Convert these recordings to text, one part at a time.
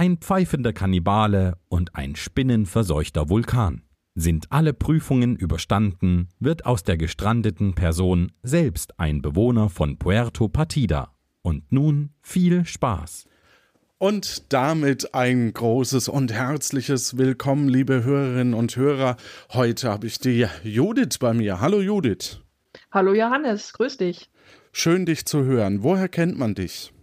ein pfeifender Kannibale und ein spinnenverseuchter Vulkan. Sind alle Prüfungen überstanden, wird aus der gestrandeten Person selbst ein Bewohner von Puerto Partida. Und nun viel Spaß. Und damit ein großes und herzliches Willkommen, liebe Hörerinnen und Hörer. Heute habe ich die Judith bei mir. Hallo Judith. Hallo Johannes, grüß dich. Schön dich zu hören. Woher kennt man dich?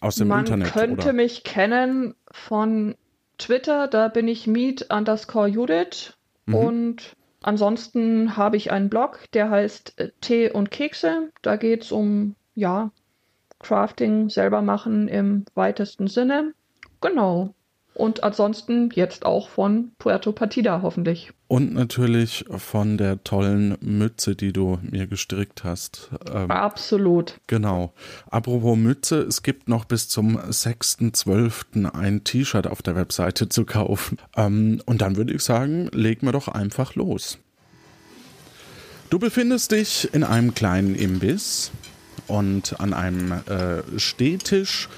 Aus dem man Internet? Man könnte oder? mich kennen von Twitter, da bin ich meet underscore Judith. Mhm. Und ansonsten habe ich einen Blog, der heißt äh, Tee und Kekse. Da geht es um, ja, Crafting selber machen im weitesten Sinne. Genau. Und ansonsten jetzt auch von Puerto Partida hoffentlich. Und natürlich von der tollen Mütze, die du mir gestrickt hast. Ähm, Absolut. Genau. Apropos Mütze, es gibt noch bis zum 6.12. ein T-Shirt auf der Webseite zu kaufen. Ähm, und dann würde ich sagen, legen wir doch einfach los. Du befindest dich in einem kleinen Imbiss und an einem äh, Stehtisch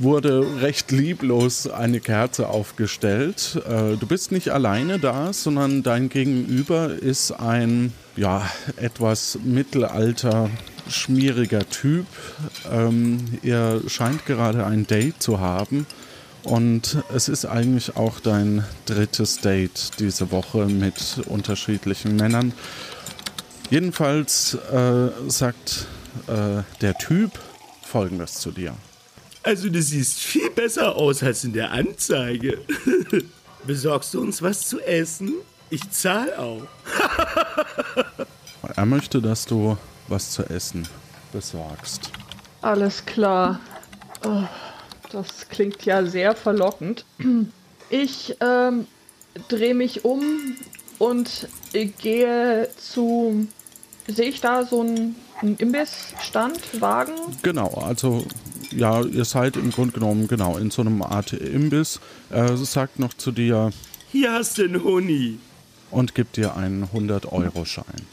wurde recht lieblos eine Kerze aufgestellt. Äh, du bist nicht alleine da, sondern dein Gegenüber ist ein ja etwas mittelalter schmieriger Typ. Ähm, ihr scheint gerade ein Date zu haben. Und es ist eigentlich auch dein drittes Date diese Woche mit unterschiedlichen Männern. Jedenfalls äh, sagt äh, der Typ folgendes zu dir. Also du siehst viel besser aus als in der Anzeige. Besorgst du uns was zu essen? Ich zahle auch. er möchte, dass du was zu essen besorgst. Alles klar. Oh, das klingt ja sehr verlockend. Ich ähm, drehe mich um und gehe zu. Sehe ich da so einen, einen Imbissstand, Wagen? Genau, also ja, ihr seid im Grunde genommen genau in so einem Art Imbiss. Äh, sagt noch zu dir: Hier hast du einen Honig. Und gibt dir einen 100-Euro-Schein.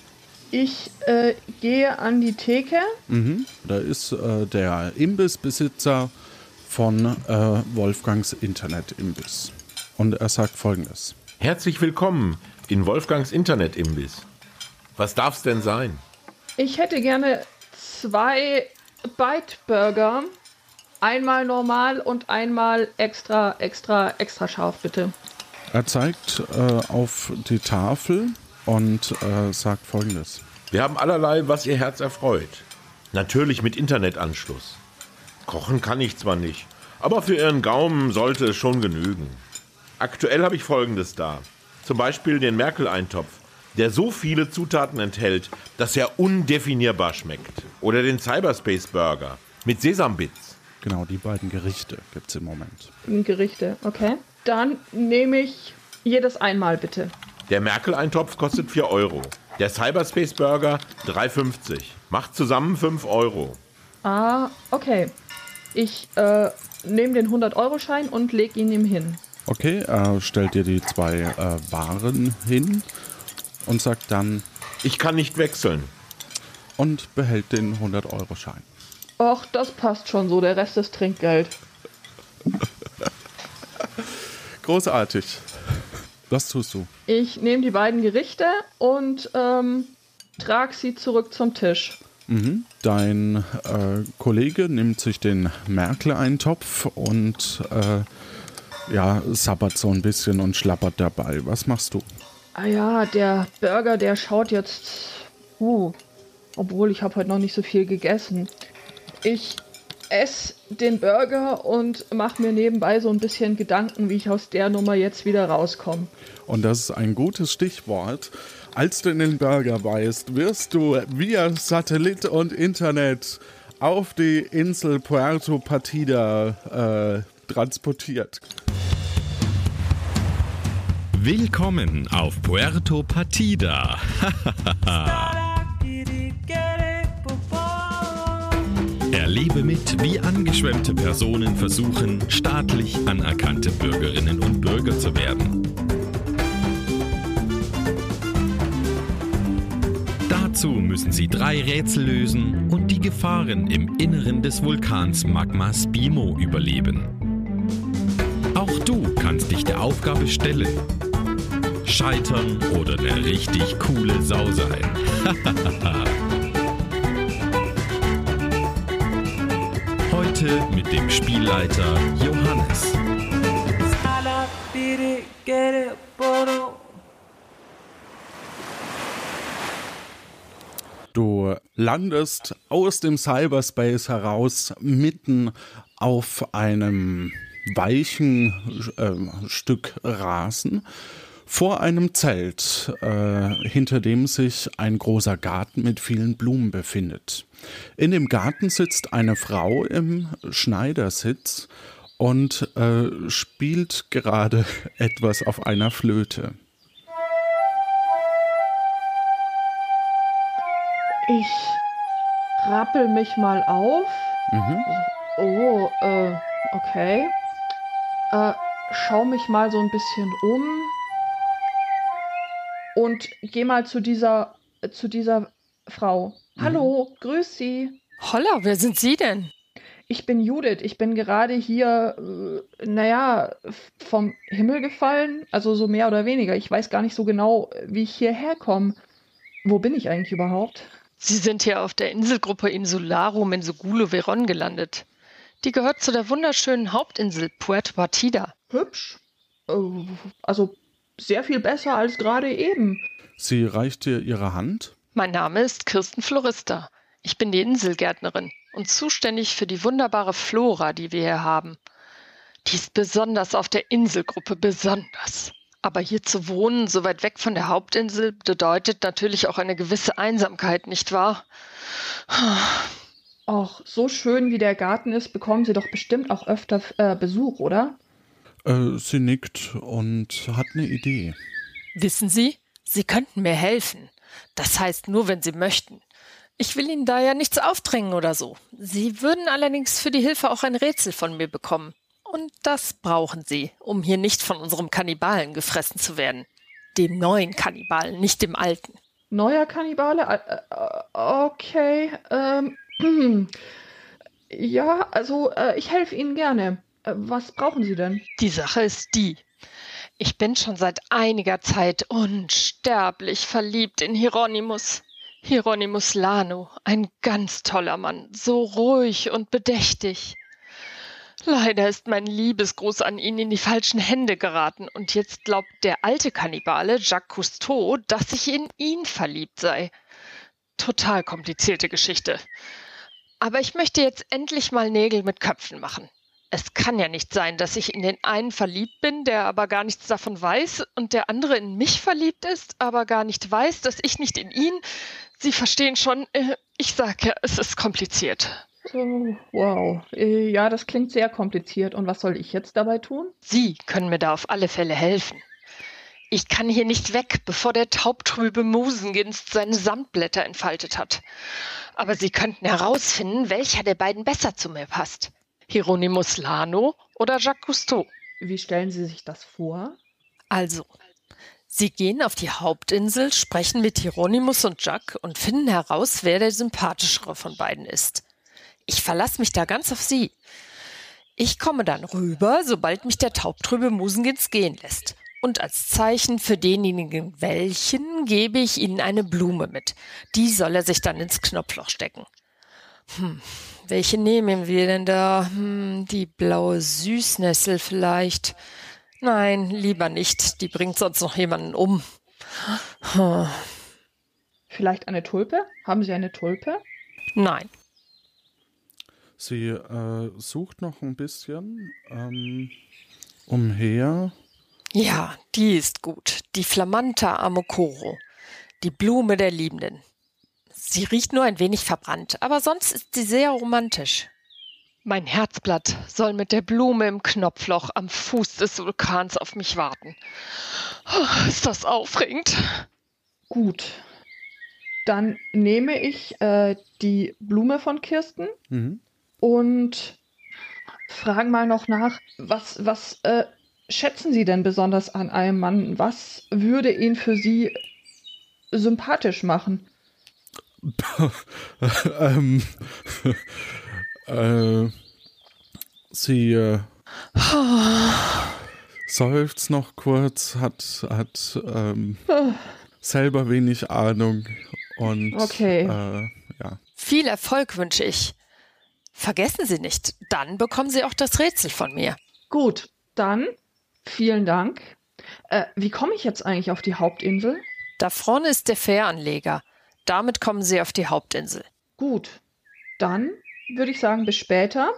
Ich äh, gehe an die Theke. Mhm. Da ist äh, der Imbissbesitzer von äh, Wolfgangs Internet-Imbiss. Und er sagt folgendes: Herzlich willkommen in Wolfgangs Internet-Imbiss. Was darf's denn sein? Ich hätte gerne zwei Bite Burger Einmal normal und einmal extra, extra, extra scharf, bitte. Er zeigt äh, auf die Tafel und äh, sagt folgendes. Wir haben allerlei, was Ihr Herz erfreut. Natürlich mit Internetanschluss. Kochen kann ich zwar nicht, aber für Ihren Gaumen sollte es schon genügen. Aktuell habe ich folgendes da. Zum Beispiel den Merkel-Eintopf, der so viele Zutaten enthält, dass er undefinierbar schmeckt. Oder den Cyberspace Burger mit Sesambits. Genau, die beiden Gerichte gibt es im Moment. Gerichte, okay. Dann nehme ich jedes einmal bitte. Der Merkel-Eintopf kostet 4 Euro. Der Cyberspace Burger 3,50. Macht zusammen 5 Euro. Ah, okay. Ich äh, nehme den 100-Euro-Schein und lege ihn ihm hin. Okay, er stellt dir die zwei äh, Waren hin und sagt dann: Ich kann nicht wechseln. Und behält den 100-Euro-Schein. Och, das passt schon so. Der Rest ist Trinkgeld. Großartig. Was tust du? Ich nehme die beiden Gerichte und ähm, trage sie zurück zum Tisch. Mhm. Dein äh, Kollege nimmt sich den Merkel-Eintopf und äh, ja, sabbert so ein bisschen und schlappert dabei. Was machst du? Ah ja, der Burger, der schaut jetzt. Uh, obwohl ich habe heute noch nicht so viel gegessen. Ich esse den Burger und mache mir nebenbei so ein bisschen Gedanken, wie ich aus der Nummer jetzt wieder rauskomme. Und das ist ein gutes Stichwort. Als du in den Burger beißt, wirst du via Satellit und Internet auf die Insel Puerto Partida transportiert. Willkommen auf Puerto Partida. Erlebe mit, wie angeschwemmte Personen versuchen, staatlich anerkannte Bürgerinnen und Bürger zu werden. Dazu müssen sie drei Rätsel lösen und die Gefahren im Inneren des Vulkans Magma Spimo überleben. Auch du kannst dich der Aufgabe stellen. Scheitern oder eine richtig coole Sau sein. Heute mit dem Spielleiter Johannes. Du landest aus dem Cyberspace heraus mitten auf einem weichen äh, Stück Rasen vor einem Zelt, äh, hinter dem sich ein großer Garten mit vielen Blumen befindet. In dem Garten sitzt eine Frau im Schneidersitz und äh, spielt gerade etwas auf einer Flöte. Ich rappel mich mal auf. Mhm. Oh, äh, okay. Äh, schau mich mal so ein bisschen um. Und geh mal zu dieser, zu dieser Frau. Hallo, grüß Sie. Holla, wer sind Sie denn? Ich bin Judith. Ich bin gerade hier, äh, naja, vom Himmel gefallen. Also so mehr oder weniger. Ich weiß gar nicht so genau, wie ich hierher komme. Wo bin ich eigentlich überhaupt? Sie sind hier auf der Inselgruppe Insularum in Sugulo Veron gelandet. Die gehört zu der wunderschönen Hauptinsel Puerto Partida. Hübsch. Äh, Also sehr viel besser als gerade eben. Sie reicht dir ihre Hand. Mein Name ist Kirsten Florista. Ich bin die Inselgärtnerin und zuständig für die wunderbare Flora, die wir hier haben. Die ist besonders auf der Inselgruppe besonders. Aber hier zu wohnen, so weit weg von der Hauptinsel, bedeutet natürlich auch eine gewisse Einsamkeit, nicht wahr? Och, so schön wie der Garten ist, bekommen Sie doch bestimmt auch öfter äh, Besuch, oder? Äh, sie nickt und hat eine Idee. Wissen Sie, Sie könnten mir helfen. Das heißt nur, wenn Sie möchten. Ich will Ihnen da ja nichts aufdrängen oder so. Sie würden allerdings für die Hilfe auch ein Rätsel von mir bekommen. Und das brauchen Sie, um hier nicht von unserem Kannibalen gefressen zu werden. Dem neuen Kannibalen, nicht dem alten. Neuer Kannibale? Äh, äh, okay. Ähm, ja, also äh, ich helfe Ihnen gerne. Äh, was brauchen Sie denn? Die Sache ist die. Ich bin schon seit einiger Zeit unsterblich verliebt in Hieronymus. Hieronymus Lano, ein ganz toller Mann, so ruhig und bedächtig. Leider ist mein Liebesgruß an ihn in die falschen Hände geraten und jetzt glaubt der alte Kannibale Jacques Cousteau, dass ich in ihn verliebt sei. Total komplizierte Geschichte. Aber ich möchte jetzt endlich mal Nägel mit Köpfen machen. Es kann ja nicht sein, dass ich in den einen verliebt bin, der aber gar nichts davon weiß, und der andere in mich verliebt ist, aber gar nicht weiß, dass ich nicht in ihn. Sie verstehen schon, äh, ich sag ja, es ist kompliziert. Oh, wow. Äh, ja, das klingt sehr kompliziert. Und was soll ich jetzt dabei tun? Sie können mir da auf alle Fälle helfen. Ich kann hier nicht weg, bevor der taubtrübe Musenginst seine Samtblätter entfaltet hat. Aber Sie könnten herausfinden, welcher der beiden besser zu mir passt. Hieronymus Lano oder Jacques Cousteau. Wie stellen Sie sich das vor? Also, Sie gehen auf die Hauptinsel, sprechen mit Hieronymus und Jacques und finden heraus, wer der sympathischere von beiden ist. Ich verlasse mich da ganz auf Sie. Ich komme dann rüber, sobald mich der taubtrübe Musengins gehen lässt. Und als Zeichen für denjenigen welchen gebe ich Ihnen eine Blume mit. Die soll er sich dann ins Knopfloch stecken. Hm, welche nehmen wir denn da? Hm, die blaue Süßnessel vielleicht. Nein, lieber nicht. Die bringt sonst noch jemanden um. Hm, Vielleicht eine Tulpe? Haben Sie eine Tulpe? Nein. Sie äh, sucht noch ein bisschen ähm, umher. Ja, die ist gut. Die Flamanta Amokoro. Die Blume der Liebenden. Sie riecht nur ein wenig verbrannt, aber sonst ist sie sehr romantisch. Mein Herzblatt soll mit der Blume im Knopfloch am Fuß des Vulkans auf mich warten. Oh, ist das aufregend? Gut. Dann nehme ich äh, die Blume von Kirsten Mhm. und frage mal noch nach, was, was äh, schätzen Sie denn besonders an einem Mann? Was würde ihn für Sie sympathisch machen? ähm, äh, sie äh, seufzt noch kurz, hat, hat ähm, selber wenig Ahnung und Okay. äh, ja. Viel Erfolg wünsche ich. Vergessen Sie nicht, dann bekommen Sie auch das Rätsel von mir. Gut, dann vielen Dank. Äh, wie komme ich jetzt eigentlich auf die Hauptinsel? Da vorne ist der Fähranleger. Damit kommen Sie auf die Hauptinsel. Gut, dann würde ich sagen, bis später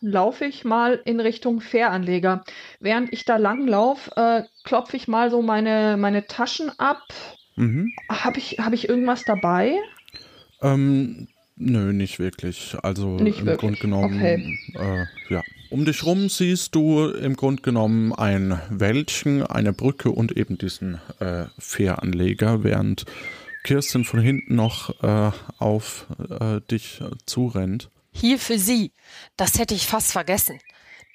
laufe ich mal in Richtung Fähranleger. Während ich da lang laufe, äh, klopfe ich mal so meine, meine Taschen ab. Mhm. Habe ich, hab ich irgendwas dabei? Ähm, nö, nicht wirklich. Also Nicht im wirklich. Grunde genommen, Okay. äh, ja. Um dich rum siehst du im Grunde genommen ein Wäldchen, eine Brücke und eben diesen äh, Fähranleger, während Kirsten von hinten noch äh, auf äh, dich zurennt. Hier für Sie. Das hätte ich fast vergessen.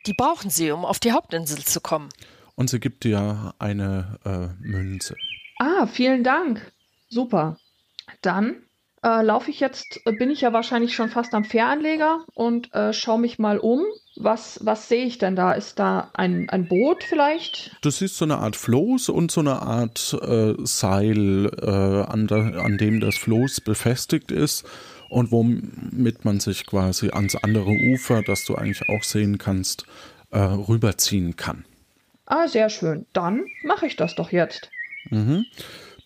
Die brauchen Sie, um auf die Hauptinsel zu kommen. Und sie gibt dir eine äh, Münze. Ah, vielen Dank. Super. Dann äh, laufe ich jetzt, äh, bin ich ja wahrscheinlich schon fast am Fähranleger und äh, schaue mich mal um. Was, was sehe ich denn da? Ist da ein, ein Boot vielleicht? Du siehst so eine Art Floß und so eine Art äh, Seil, äh, an, der, an dem das Floß befestigt ist und womit man sich quasi ans andere Ufer, das du eigentlich auch sehen kannst, äh, rüberziehen kann. Ah, sehr schön. Dann mache ich das doch jetzt.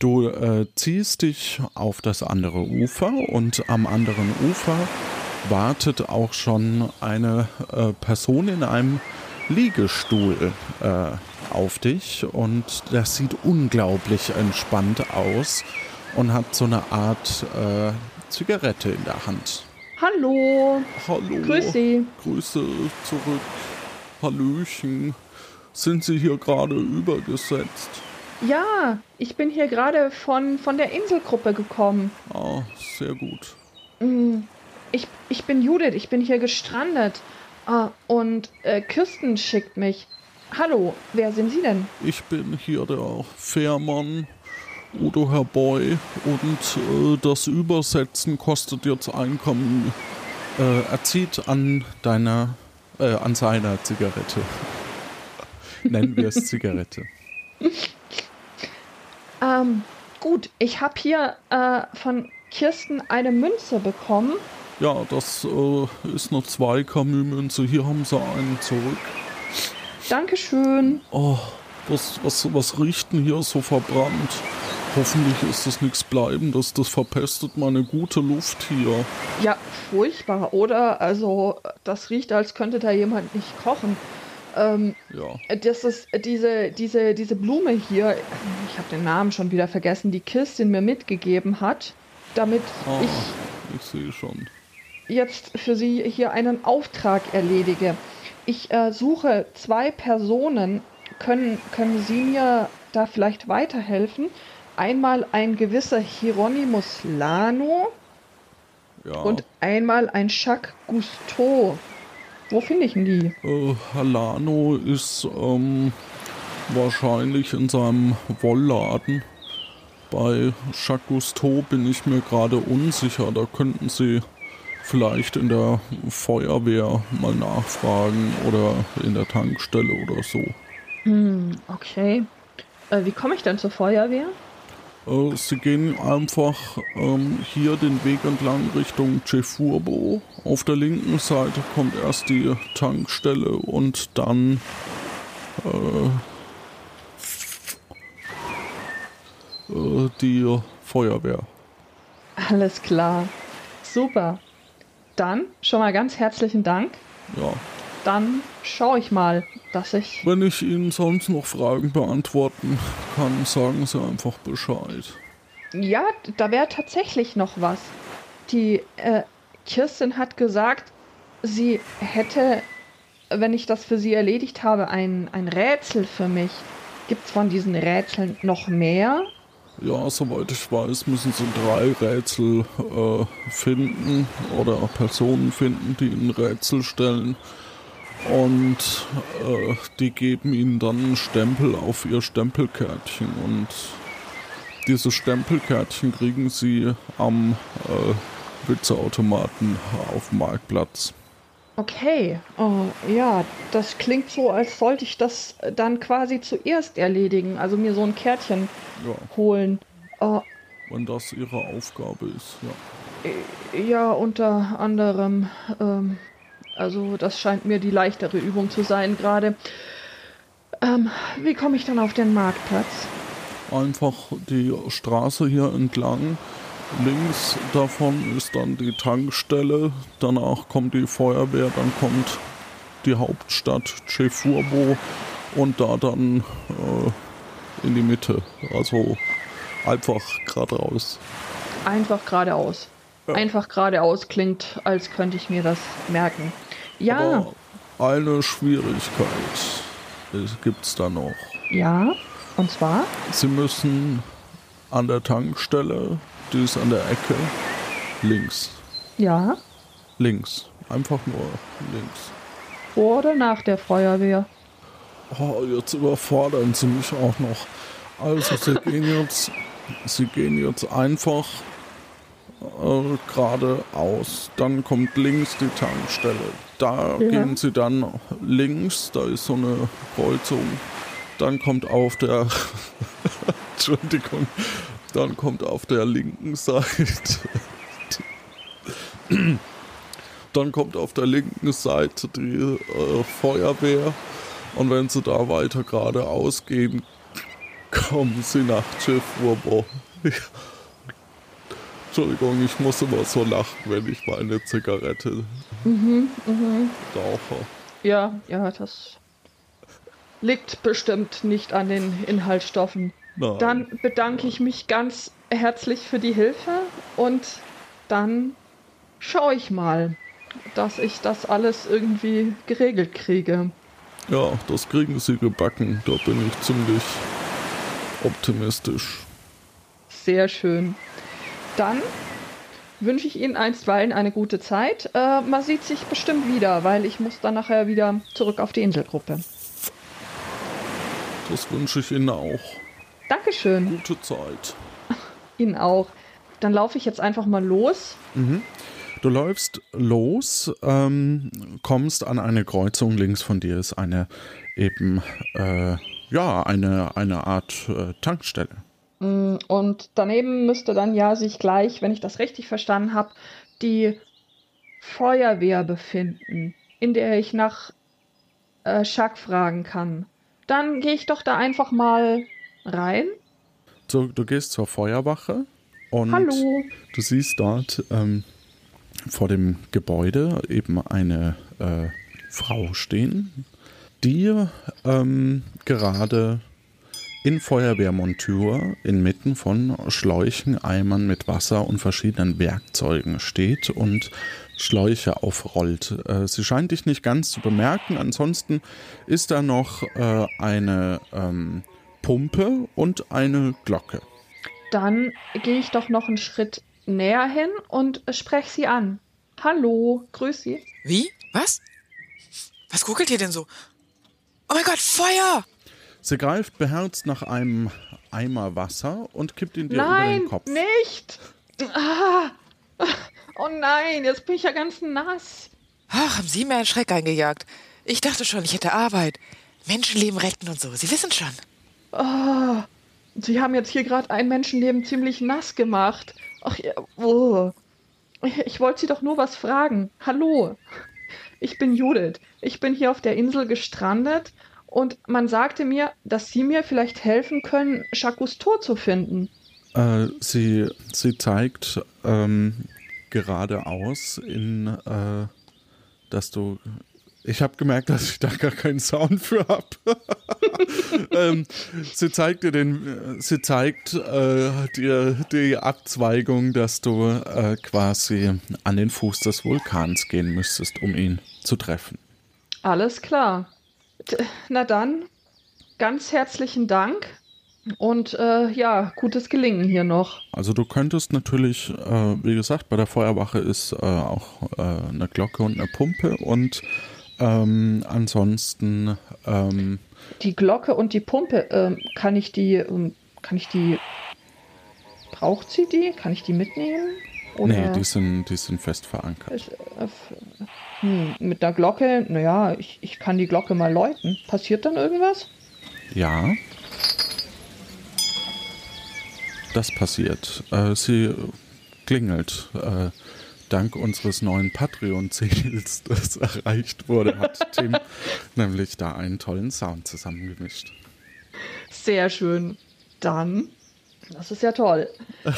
Du äh, ziehst dich auf das andere Ufer und am anderen Ufer wartet auch schon eine äh, Person in einem Liegestuhl äh, auf dich und das sieht unglaublich entspannt aus und hat so eine Art äh, Zigarette in der Hand. Hallo. Hallo. Grüß Sie. Grüße zurück. Hallöchen. Sind Sie hier gerade übergesetzt? Ja, ich bin hier gerade von, von der Inselgruppe gekommen. Ah, sehr gut. Ich, ich bin Judith, ich bin hier gestrandet. Ah, und äh, Kirsten schickt mich. Hallo, wer sind Sie denn? Ich bin hier der Fährmann Udo Herr Boy und äh, das Übersetzen kostet jetzt Einkommen. Äh, er zieht an deiner, äh, an seiner Zigarette. Nennen wir es Zigarette. Ähm, gut, ich habe hier äh, von Kirsten eine Münze bekommen. Ja, das äh, ist eine zwei Camus-Münze. Hier haben sie einen zurück. Dankeschön. Oh, was, was, was riecht denn hier so verbrannt? Hoffentlich ist das nichts Bleibendes. Das verpestet meine gute Luft hier. Ja, furchtbar, oder? Also, das riecht, als könnte da jemand nicht kochen. Ähm, Ja. das ist diese, diese, diese Blume hier, ich habe den Namen schon wieder vergessen, die Kirstin mir mitgegeben hat, damit Ah, ich ich sehe schon. jetzt für sie hier einen Auftrag erledige. Ich äh, suche zwei Personen. Können, können Sie mir da vielleicht weiterhelfen? Einmal ein gewisser Hieronymus Lano Ja. und einmal ein Jacques Cousteau. Wo finde ich denn die? Äh, Halano ist ähm, wahrscheinlich in seinem Wollladen. Bei Jacques Cousteau bin ich mir gerade unsicher. Da könnten Sie vielleicht in der Feuerwehr mal nachfragen oder in der Tankstelle oder so. Okay. Äh, wie komme ich denn zur Feuerwehr? Äh, Sie gehen einfach ähm, hier den Weg entlang Richtung Cefurbo. Auf der linken Seite kommt erst die Tankstelle und dann äh, äh, die Feuerwehr. Alles klar. Super. Dann schon mal ganz herzlichen Dank. Ja. Dann schaue ich mal, dass ich. Wenn ich Ihnen sonst noch Fragen beantworten kann, sagen Sie einfach Bescheid. Ja, da wäre tatsächlich noch was. Die äh, Kirstin hat gesagt, sie hätte, wenn ich das für sie erledigt habe, ein, ein Rätsel für mich. Gibt es von diesen Rätseln noch mehr? Ja, soweit ich weiß, müssen sie drei Rätsel äh, finden oder Personen finden, die ein Rätsel stellen. Und äh, die geben ihnen dann einen Stempel auf ihr Stempelkärtchen. Und diese Stempelkärtchen kriegen sie am äh, Witzeautomaten auf dem Marktplatz. Okay, oh, ja, das klingt so, als sollte ich das dann quasi zuerst erledigen, also mir so ein Kärtchen Ja, holen. Oh, wenn das ihre Aufgabe ist, ja. ja, unter anderem, ähm, also das scheint mir die leichtere Übung zu sein gerade. Ähm, wie komme ich dann auf den Marktplatz? Einfach die Straße hier entlang. Links davon ist dann die Tankstelle. Danach kommt die Feuerwehr. Dann kommt die Hauptstadt Chefurbo. Und da dann äh, in die Mitte. Also einfach geradeaus. Einfach geradeaus. Einfach geradeaus klingt, als könnte ich mir das merken. Ja, Aber eine Schwierigkeit gibt es da noch. ja. Und zwar? Sie müssen an der Tankstelle, die ist an der Ecke, links. Ja. Links. Einfach nur links. Vor oder nach der Feuerwehr? Oh, jetzt überfordern sie mich auch noch. Also sie gehen jetzt, sie gehen jetzt einfach äh, geradeaus. Dann kommt links die Tankstelle. Da Ja. gehen sie dann links, da ist so eine Kreuzung. Dann kommt auf der Entschuldigung, dann kommt auf der linken Seite dann kommt auf der linken Seite die äh, Feuerwehr und wenn sie da weiter geradeaus gehen, kommen sie nach Chefurbo. Entschuldigung, ich muss immer so lachen, wenn ich meine Zigarette rauche. Ja, ja, das liegt bestimmt nicht an den Inhaltsstoffen. Nein. Dann bedanke ich mich ganz herzlich für die Hilfe und dann schaue ich mal, dass ich das alles irgendwie geregelt kriege. Ja, das kriegen sie gebacken. Da bin ich ziemlich optimistisch. Sehr schön. Dann wünsche ich Ihnen einstweilen eine gute Zeit. Äh, man sieht sich bestimmt wieder, weil ich muss dann nachher wieder zurück auf die Inselgruppe. Das wünsche ich Ihnen auch. Dankeschön. Gute Zeit. Ihnen auch. Dann laufe ich jetzt einfach mal los. Du läufst los, ähm, kommst an eine Kreuzung. Links von dir ist eine eben, äh, ja, eine, eine Art äh, Tankstelle. Und daneben müsste dann ja sich gleich, wenn ich das richtig verstanden habe, die Feuerwehr befinden, in der ich nach äh, Schack fragen kann. Dann gehe ich doch da einfach mal rein. So, du gehst zur Feuerwache und Hallo. du siehst dort ähm, vor dem Gebäude eben eine äh, Frau stehen, die ähm, gerade in Feuerwehrmontur inmitten von Schläuchen, Eimern mit Wasser und verschiedenen Werkzeugen steht und Schläuche aufrollt. Äh, sie scheint dich nicht ganz zu bemerken. Ansonsten ist da noch äh, eine ähm, Pumpe und eine Glocke. Dann gehe ich doch noch einen Schritt näher hin und spreche sie an. Hallo, grüß Sie. Wie? Was? Was googelt ihr denn so? Oh mein Gott, Feuer! Sie greift beherzt nach einem Eimer Wasser und kippt ihn dir über Nein, den Kopf. nicht! Ah, oh nein, jetzt bin ich ja ganz nass. Ach, haben Sie mir einen Schreck eingejagt. Ich dachte schon, ich hätte Arbeit. Menschenleben retten und so. Sie wissen schon. Sie haben jetzt hier gerade ein Menschenleben ziemlich nass gemacht. Ach ja, oh. Ich, ich wollte Sie doch nur was fragen. Hallo, ich bin Judith. Ich bin hier auf der Insel gestrandet und man sagte mir, dass Sie mir vielleicht helfen können, Jacques Tor zu finden. Äh, sie, sie zeigt ähm, geradeaus in, äh, dass du. Ich habe gemerkt, dass ich da gar keinen Sound für habe. ähm, sie zeigt dir den, sie zeigt äh, dir die Abzweigung, dass du äh, quasi an den Fuß des Vulkans gehen müsstest, um ihn zu treffen. Alles klar. Na dann, ganz herzlichen Dank. Und äh, ja, gutes Gelingen hier noch. Also du könntest natürlich, äh, wie gesagt, bei der Feuerwache ist äh, auch äh, eine Glocke und eine Pumpe und ähm, ansonsten ähm, die Glocke und die Pumpe, ähm, kann ich die, ähm, kann ich die, braucht sie die? Kann ich die mitnehmen? Oder nee, die sind, die sind fest verankert. Ist, äh, hm, mit der Glocke, naja, ich, ich kann die Glocke mal läuten. Passiert dann irgendwas? Ja. Das passiert. Äh, sie klingelt. Äh, dank unseres neuen Patreon-Ziels, das erreicht wurde, hat Tim nämlich da einen tollen Sound zusammengemischt. Sehr schön. Dann, das ist ja toll.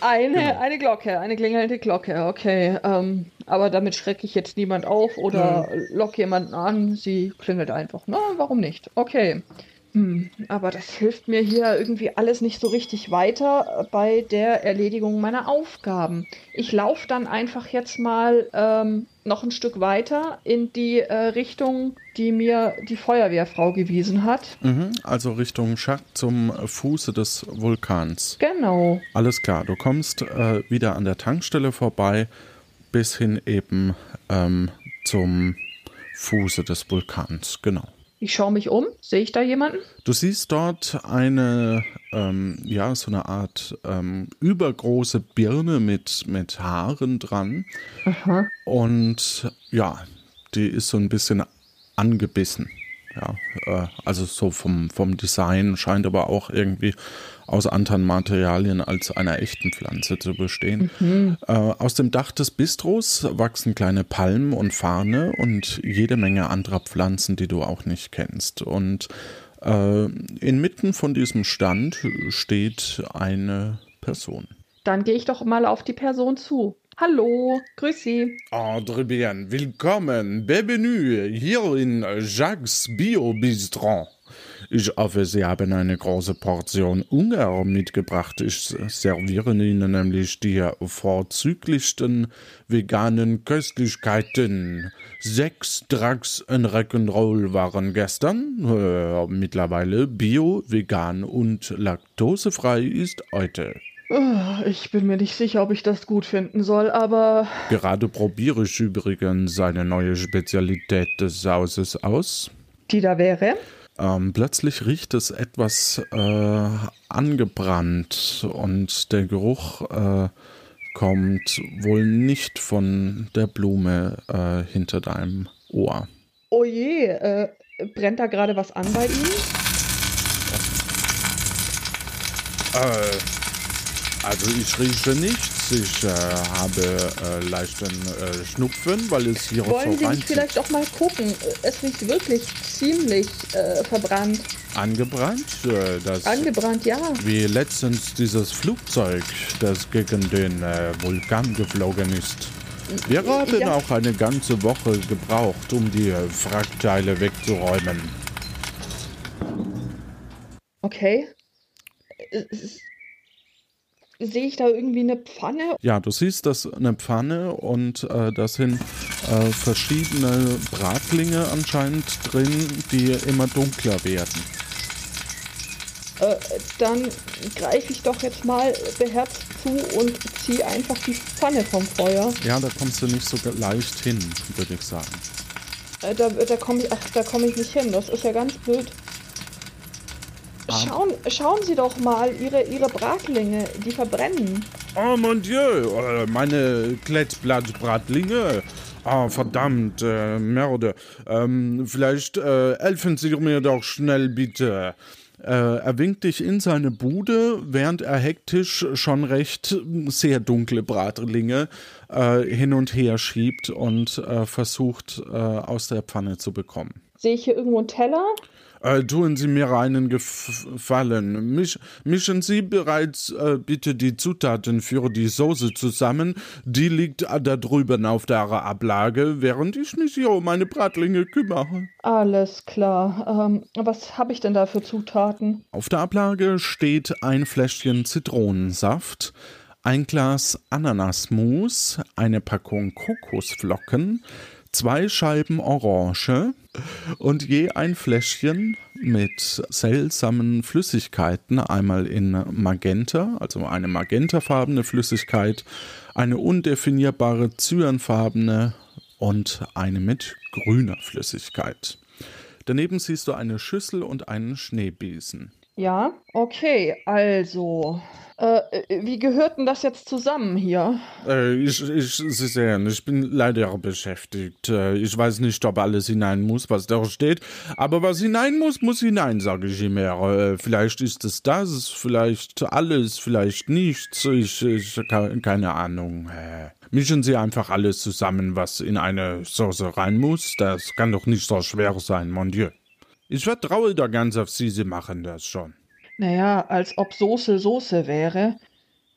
eine, genau. eine Glocke, eine klingelnde Glocke, okay. Ähm, aber damit schrecke ich jetzt niemand auf oder lock jemanden an. Sie klingelt einfach. Na, warum nicht? Okay. Hm, aber das hilft mir hier irgendwie alles nicht so richtig weiter bei der Erledigung meiner Aufgaben. Ich laufe dann einfach jetzt mal ähm, noch ein Stück weiter in die äh, Richtung, die mir die Feuerwehrfrau gewiesen hat. Mhm, also Richtung Schacht zum Fuße des Vulkans. Genau. Alles klar, du kommst äh, wieder an der Tankstelle vorbei, bis hin eben ähm, zum Fuße des Vulkans. Genau. Ich schaue mich um. Sehe ich da jemanden? Du siehst dort eine, ähm, ja, so eine Art ähm, übergroße Birne mit, mit Haaren dran. Aha. Und ja, die ist so ein bisschen angebissen. Ja, äh, also so vom, vom Design scheint aber auch irgendwie aus anderen Materialien als einer echten Pflanze zu bestehen. Mhm. Äh, aus dem Dach des Bistros wachsen kleine Palmen und Farne und jede Menge anderer Pflanzen, die du auch nicht kennst. Und äh, inmitten von diesem Stand steht eine Person. Dann gehe ich doch mal auf die Person zu. Hallo, grüß Sie. André bien, willkommen, bienvenue hier in Jacques Bio Bistro. Ich hoffe, Sie haben eine große Portion Ungar mitgebracht. Ich serviere Ihnen nämlich die vorzüglichsten veganen Köstlichkeiten. Sechs Drugs in Rock'n'Roll waren gestern. Äh, mittlerweile bio, vegan und laktosefrei ist heute. Oh, ich bin mir nicht sicher, ob ich das gut finden soll, aber. Gerade probiere ich übrigens eine neue Spezialität des Hauses aus. Die da wäre? Ähm, plötzlich riecht es etwas äh, angebrannt und der Geruch äh, kommt wohl nicht von der Blume äh, hinter deinem Ohr. Oh je, äh, brennt da gerade was an bei Ihnen? Äh, also ich rieche nichts. Ich äh, habe äh, leichten äh, Schnupfen, weil es hier Wollen so Sie nicht vielleicht auch mal gucken? Es riecht wirklich ziemlich äh, verbrannt. Angebrannt? Äh, das Angebrannt, ja. Wie letztens dieses Flugzeug, das gegen den äh, Vulkan geflogen ist. Wir haben ja. auch eine ganze Woche gebraucht, um die Wrackteile wegzuräumen. Okay. Sehe ich da irgendwie eine Pfanne? Ja, du siehst das eine Pfanne und äh, da sind äh, verschiedene Bratlinge anscheinend drin, die immer dunkler werden. Äh, dann greife ich doch jetzt mal beherzt zu und ziehe einfach die Pfanne vom Feuer. Ja, da kommst du nicht so leicht hin, würde ich sagen. Äh, da da komme ich, komm ich nicht hin, das ist ja ganz blöd. Schauen, schauen Sie doch mal, Ihre, Ihre Bratlinge, die verbrennen. Oh mon Dieu, äh, meine Klettblattbratlinge. Ah, verdammt, äh, Merde. Ähm, vielleicht äh, helfen Sie mir doch schnell, bitte. Äh, er winkt dich in seine Bude, während er hektisch schon recht sehr dunkle Bratlinge äh, hin und her schiebt und äh, versucht, äh, aus der Pfanne zu bekommen. Sehe ich hier irgendwo einen Teller? Äh, tun Sie mir einen Gefallen. Misch, mischen Sie bereits äh, bitte die Zutaten für die Soße zusammen. Die liegt da drüben auf der Ablage, während ich mich hier um meine Bratlinge kümmere. Alles klar. Ähm, was habe ich denn da für Zutaten? Auf der Ablage steht ein Fläschchen Zitronensaft, ein Glas Ananasmus, eine Packung Kokosflocken, zwei Scheiben Orange und je ein Fläschchen mit seltsamen Flüssigkeiten, einmal in Magenta, also eine magentafarbene Flüssigkeit, eine undefinierbare cyanfarbene und eine mit grüner Flüssigkeit. Daneben siehst du eine Schüssel und einen Schneebesen. Ja, okay, also äh, wie gehört denn das jetzt zusammen hier? Äh, ich, ich, Sie sehen, ich bin leider beschäftigt. Äh, ich weiß nicht, ob alles hinein muss, was da steht. Aber was hinein muss, muss hinein, sage ich immer. Äh, vielleicht ist es das, vielleicht alles, vielleicht nichts. Ich, ich keine Ahnung. Äh, mischen Sie einfach alles zusammen, was in eine Soße rein muss. Das kann doch nicht so schwer sein, mon Dieu. Ich vertraue da ganz auf Sie, Sie machen das schon. Naja, als ob Soße Soße wäre.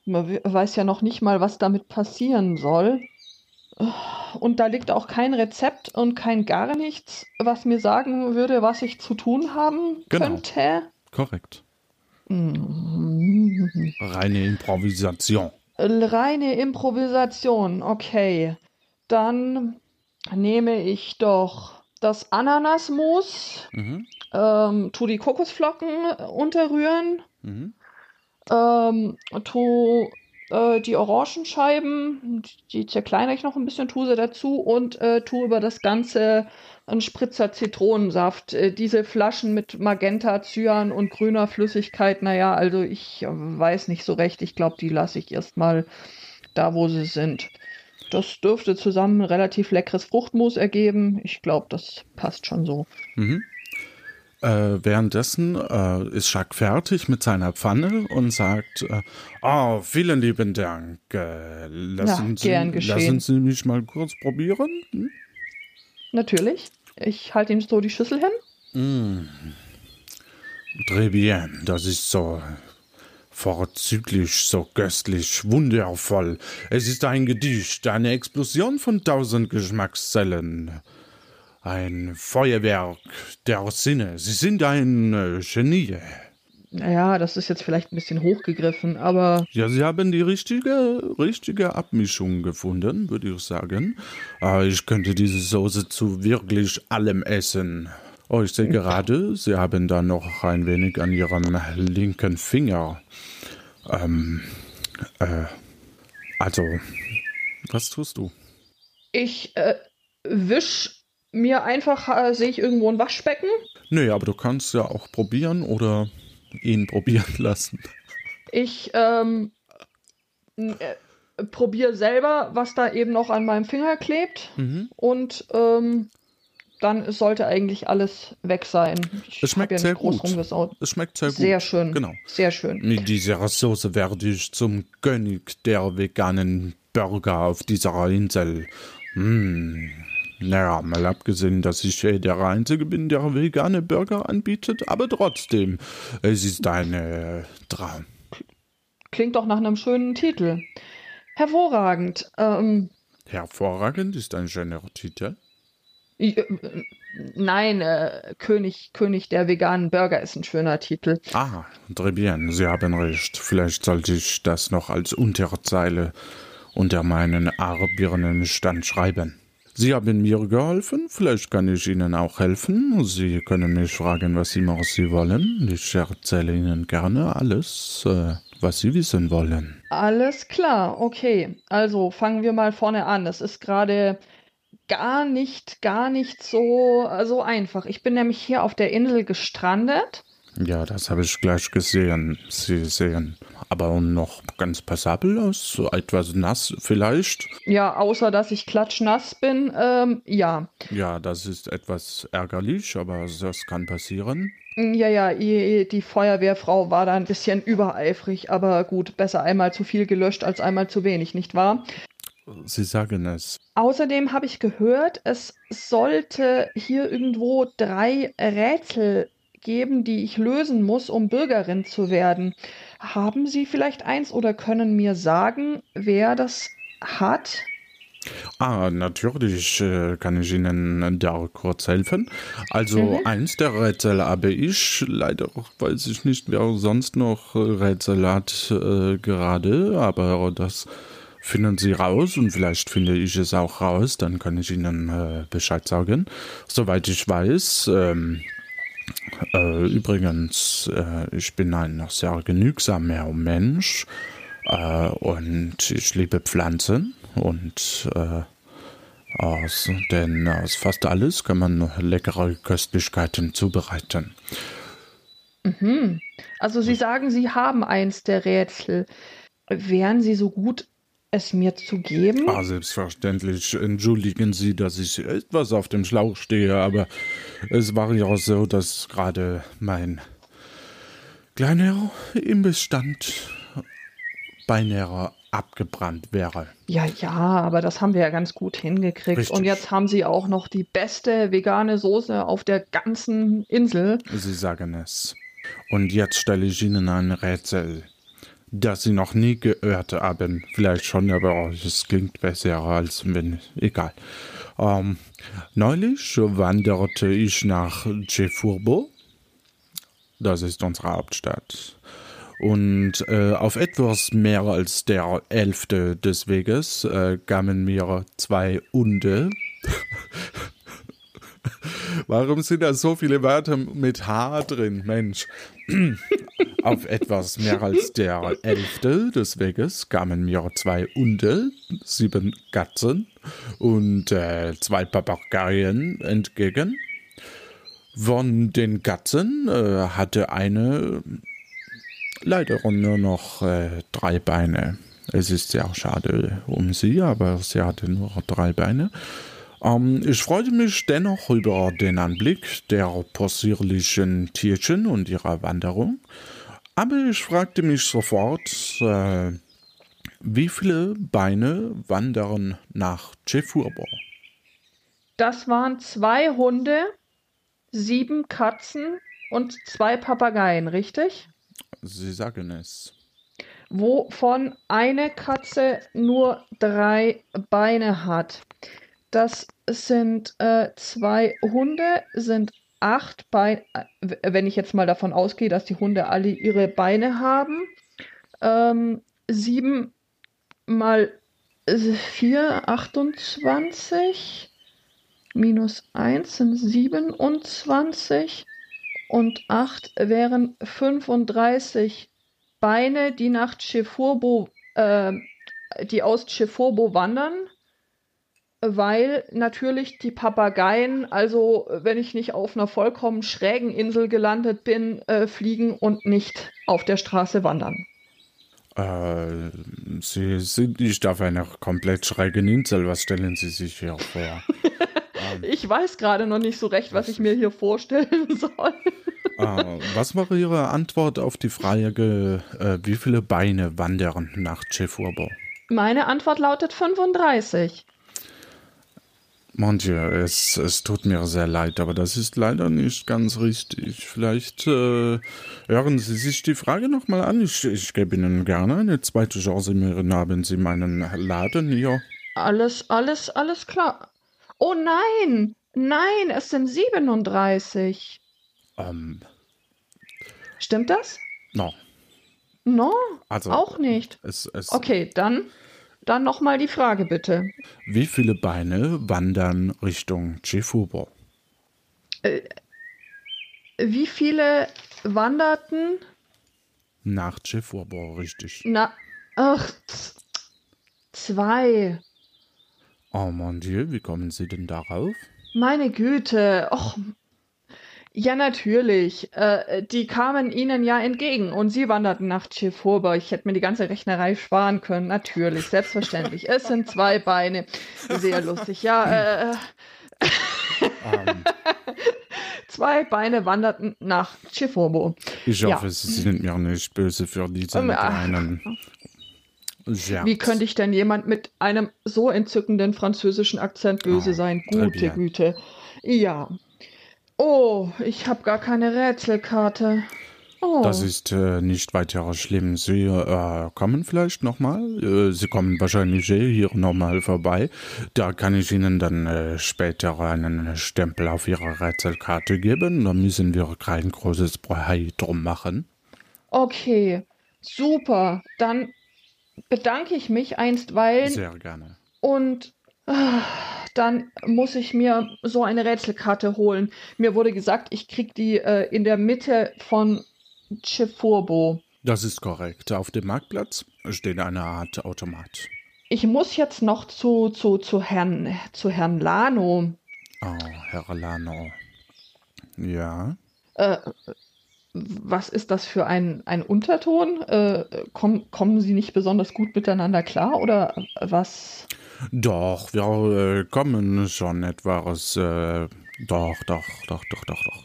Man weiß ja noch nicht mal, was damit passieren soll. Und da liegt auch kein Rezept und kein gar nichts, was mir sagen würde, was ich zu tun haben genau. könnte. Korrekt. Mhm. Reine Improvisation. Reine Improvisation, okay. Dann nehme ich doch das Ananasmus. Mhm ähm, tu die Kokosflocken unterrühren, mhm. ähm, tu äh, die Orangenscheiben, die zerkleinere ich noch ein bisschen, tu sie dazu und äh, tu über das Ganze einen Spritzer Zitronensaft. Äh, diese Flaschen mit Magenta, Cyan und grüner Flüssigkeit, naja, also ich weiß nicht so recht. Ich glaube, die lasse ich erstmal da, wo sie sind. Das dürfte zusammen relativ leckeres Fruchtmus ergeben. Ich glaube, das passt schon so. Mhm. Äh, währenddessen äh, ist Jacques fertig mit seiner Pfanne und sagt, äh, oh, vielen lieben Dank. Äh, lassen, ja, gern Sie, geschehen. lassen Sie mich mal kurz probieren. Hm? Natürlich. Ich halte ihm so die Schüssel hin. Mm. Très bien. Das ist so vorzüglich, so köstlich, wundervoll. Es ist ein Gedicht, eine Explosion von tausend Geschmackszellen. Ein Feuerwerk der Sinne. Sie sind ein äh, Genie. Naja, das ist jetzt vielleicht ein bisschen hochgegriffen, aber. Ja, Sie haben die richtige, richtige Abmischung gefunden, würde ich sagen. Äh, ich könnte diese Soße zu wirklich allem essen. Oh, ich sehe gerade, Sie haben da noch ein wenig an Ihrem linken Finger. Ähm, äh, also, was tust du? Ich, äh, wisch mir einfach, äh, sehe ich irgendwo ein Waschbecken. Nee, aber du kannst ja auch probieren oder ihn probieren lassen. Ich ähm, äh, probiere selber, was da eben noch an meinem Finger klebt. Mhm. Und ähm, dann sollte eigentlich alles weg sein. Ich es schmeckt ja sehr gut. Es schmeckt sehr gut. Sehr schön. Genau. Sehr schön. Mit dieser Soße werde ich zum König der veganen Burger auf dieser Insel. Mmh. Naja, mal abgesehen, dass ich äh, der Einzige bin, der vegane Burger anbietet, aber trotzdem, es ist ein äh, Traum. Klingt doch nach einem schönen Titel. Hervorragend. Ähm, Hervorragend ist ein schöner Titel. Äh, nein, äh, König, König der veganen Burger ist ein schöner Titel. Ah, très bien, Sie haben recht. Vielleicht sollte ich das noch als Unterzeile unter meinen Arbirnenstand schreiben. Sie haben mir geholfen, vielleicht kann ich Ihnen auch helfen. Sie können mich fragen, was immer Sie wollen. Ich erzähle Ihnen gerne alles, äh, was Sie wissen wollen. Alles klar, okay. Also fangen wir mal vorne an. Es ist gerade gar nicht, gar nicht so, so einfach. Ich bin nämlich hier auf der Insel gestrandet ja, das habe ich gleich gesehen. Sie sehen aber noch ganz passabel aus, so etwas nass vielleicht. Ja, außer dass ich klatschnass bin, ähm, ja. Ja, das ist etwas ärgerlich, aber das kann passieren. Ja, ja, die Feuerwehrfrau war da ein bisschen übereifrig, aber gut, besser einmal zu viel gelöscht als einmal zu wenig, nicht wahr? Sie sagen es. Außerdem habe ich gehört, es sollte hier irgendwo drei Rätsel geben, die ich lösen muss, um Bürgerin zu werden. Haben Sie vielleicht eins oder können mir sagen, wer das hat? Ah, natürlich äh, kann ich Ihnen da kurz helfen. Also mhm. eins der Rätsel habe ich, leider weiß ich nicht, wer sonst noch Rätsel hat äh, gerade, aber das finden Sie raus und vielleicht finde ich es auch raus, dann kann ich Ihnen äh, Bescheid sagen. Soweit ich weiß, ähm, äh, übrigens, äh, ich bin ein sehr genügsamer Mensch äh, und ich liebe Pflanzen und äh, aus, denn aus fast alles kann man leckere Köstlichkeiten zubereiten. Mhm. Also Sie sagen, Sie haben eins der Rätsel. Wären Sie so gut, es mir zu geben? Ah, selbstverständlich. Entschuldigen Sie, dass ich etwas auf dem Schlauch stehe, aber es war ja auch so, dass gerade mein kleiner Imbissstand beinahe abgebrannt wäre. Ja, ja, aber das haben wir ja ganz gut hingekriegt. Richtig. Und jetzt haben sie auch noch die beste vegane Soße auf der ganzen Insel. Sie sagen es. Und jetzt stelle ich Ihnen ein Rätsel, das Sie noch nie gehört haben. Vielleicht schon, aber es klingt besser als wenn. Egal. Ähm, neulich wanderte ich nach Chefurbo. Das ist unsere Hauptstadt. Und äh, auf etwas mehr als der Hälfte des Weges äh, kamen mir zwei Hunde. Warum sind da so viele Wörter mit H drin, Mensch? auf etwas mehr als der Hälfte des Weges kamen mir zwei Hunde, sieben Katzen und äh, zwei Papageien entgegen. Von den Katzen äh, hatte eine leider nur noch äh, drei Beine. Es ist sehr schade um sie, aber sie hatte nur drei Beine. Ähm, ich freute mich dennoch über den Anblick der possierlichen Tierchen und ihrer Wanderung. Aber ich fragte mich sofort, äh, wie viele Beine wandern nach Chefurbo? Das waren zwei Hunde, sieben Katzen und zwei Papageien, richtig? Sie sagen es. Wovon eine Katze nur drei Beine hat. Das sind äh, zwei Hunde, sind acht Beine. Äh, wenn ich jetzt mal davon ausgehe, dass die Hunde alle ihre Beine haben. Ähm, sieben mal vier, 28. Minus eins sind 27 und 8 wären 35 Beine, die nach Chefurbo, äh, die aus Chefurbo wandern, weil natürlich die Papageien, also wenn ich nicht auf einer vollkommen schrägen Insel gelandet bin, äh, fliegen und nicht auf der Straße wandern. Äh, Sie sind nicht auf einer komplett schrägen Insel. Was stellen Sie sich hier vor? Ich weiß gerade noch nicht so recht, was ich mir hier vorstellen soll. Ah, was war Ihre Antwort auf die Frage, äh, wie viele Beine wandern nach Chefurbo? Meine Antwort lautet 35. Manche, es, es tut mir sehr leid, aber das ist leider nicht ganz richtig. Vielleicht äh, hören Sie sich die Frage nochmal an. Ich, ich gebe Ihnen gerne eine zweite Chance. Haben Sie meinen Laden hier? Alles, alles, alles klar. Oh nein, nein, es sind 37. Ähm. Stimmt das? No. No? Also, auch nicht. Es, es, okay, dann, dann nochmal die Frage bitte. Wie viele Beine wandern Richtung Chifubo? Äh, wie viele wanderten? Nach Chifubo, richtig. Na, ach, zwei. Oh mon Dieu, wie kommen Sie denn darauf? Meine Güte, och, ja, natürlich. Äh, die kamen ihnen ja entgegen und sie wanderten nach Chefurba. Ich hätte mir die ganze Rechnerei sparen können. Natürlich, selbstverständlich. es sind zwei Beine. Sehr lustig. Ja, äh, um. Ähm. zwei Beine wanderten nach Chefurbo. Ich hoffe, ja. Sie sind mir nicht böse für diesen kleinen Scherz. Wie könnte ich denn jemand mit einem so entzückenden französischen Akzent böse oh, sein? Gute Güte. Ja. Oh, ich habe gar keine Rätselkarte. Oh. Das ist äh, nicht weiter schlimm. Sie äh, kommen vielleicht nochmal. Äh, Sie kommen wahrscheinlich eh hier nochmal vorbei. Da kann ich Ihnen dann äh, später einen Stempel auf Ihre Rätselkarte geben. Da müssen wir kein großes Brei drum machen. Okay, super. Dann bedanke ich mich einstweilen. Sehr gerne. Und dann muss ich mir so eine Rätselkarte holen. Mir wurde gesagt, ich krieg die äh, in der Mitte von Chefurbo. Das ist korrekt. Auf dem Marktplatz steht eine Art Automat. Ich muss jetzt noch zu, zu, zu, Herrn, zu Herrn Lano. Oh, Herr Lano. Ja. Äh, was ist das für ein, ein Unterton? Äh, komm, kommen Sie nicht besonders gut miteinander klar oder was? Doch, wir äh, kommen schon etwas. Äh, doch, doch, doch, doch, doch, doch.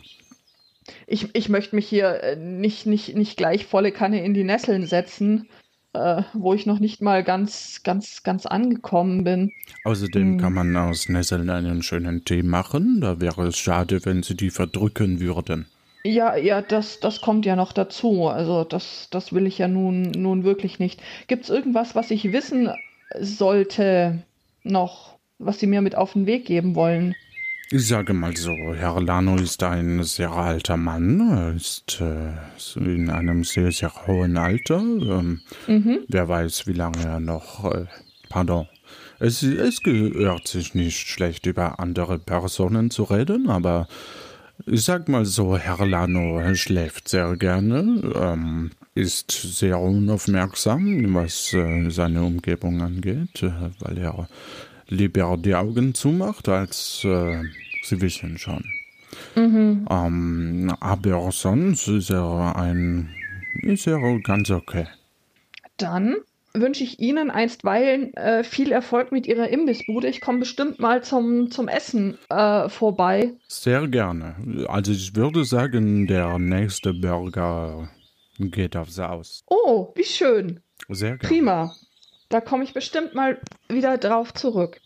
Ich, ich möchte mich hier äh, nicht, nicht, nicht gleich volle Kanne in die Nesseln setzen, äh, wo ich noch nicht mal ganz, ganz, ganz angekommen bin. Außerdem hm. kann man aus Nesseln einen schönen Tee machen. Da wäre es schade, wenn Sie die verdrücken würden. Ja, ja, das, das kommt ja noch dazu. Also das, das will ich ja nun, nun wirklich nicht. Gibt es irgendwas, was ich wissen sollte noch, was Sie mir mit auf den Weg geben wollen? Ich sage mal so, Herr Lano ist ein sehr alter Mann, er ist äh, in einem sehr, sehr hohen Alter. Ähm, mhm. Wer weiß, wie lange er noch. Äh, pardon. Es, es gehört sich nicht schlecht, über andere Personen zu reden, aber ich sag mal so, Herr Lano schläft sehr gerne, ähm, ist sehr unaufmerksam, was äh, seine Umgebung angeht, äh, weil er lieber die Augen zumacht, als äh, sie wissen schon. Mhm. Ähm, aber sonst ist er ein, ist er ganz okay. Dann wünsche ich Ihnen einstweilen äh, viel Erfolg mit Ihrer Imbissbude. Ich komme bestimmt mal zum, zum Essen äh, vorbei. Sehr gerne. Also ich würde sagen, der nächste Burger geht aufs Aus. Oh, wie schön. Sehr gerne. Prima. Da komme ich bestimmt mal wieder drauf zurück.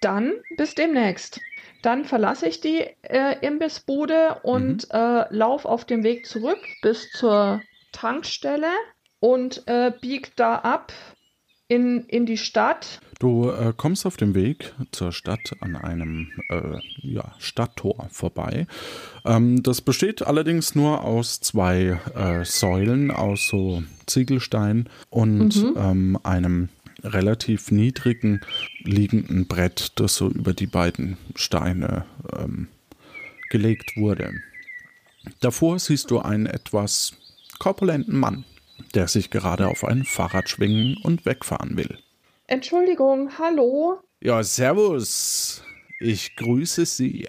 Dann bis demnächst. Dann verlasse ich die äh, Imbissbude und mhm. äh, laufe auf dem Weg zurück bis zur Tankstelle und äh, biegt da ab in, in die Stadt. Du äh, kommst auf dem Weg zur Stadt an einem äh, ja, Stadttor vorbei. Ähm, das besteht allerdings nur aus zwei äh, Säulen aus so Ziegelstein und mhm. ähm, einem relativ niedrigen liegenden Brett, das so über die beiden Steine ähm, gelegt wurde. Davor siehst du einen etwas korpulenten Mann der sich gerade auf ein Fahrrad schwingen und wegfahren will. Entschuldigung, hallo? Ja, servus. Ich grüße Sie.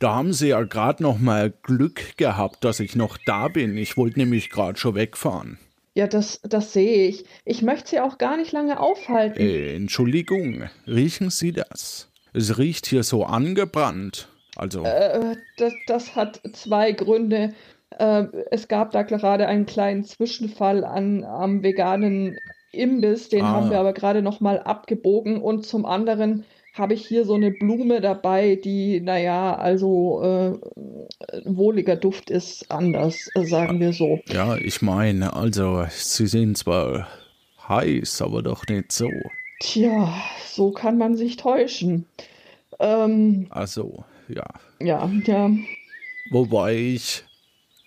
Da haben Sie ja gerade noch mal Glück gehabt, dass ich noch da bin. Ich wollte nämlich gerade schon wegfahren. Ja, das, das sehe ich. Ich möchte Sie auch gar nicht lange aufhalten. Äh, Entschuldigung, riechen Sie das? Es riecht hier so angebrannt. Also. Äh, das, das hat zwei Gründe. Äh, es gab da gerade einen kleinen Zwischenfall an, am veganen Imbiss, den ah. haben wir aber gerade noch mal abgebogen und zum anderen habe ich hier so eine Blume dabei, die, naja, also äh, wohliger Duft ist anders, äh, sagen wir so. Ja, ich meine, also sie sind zwar heiß, aber doch nicht so. Tja, so kann man sich täuschen. Ähm, also, ja. Ja, ja. Wobei ich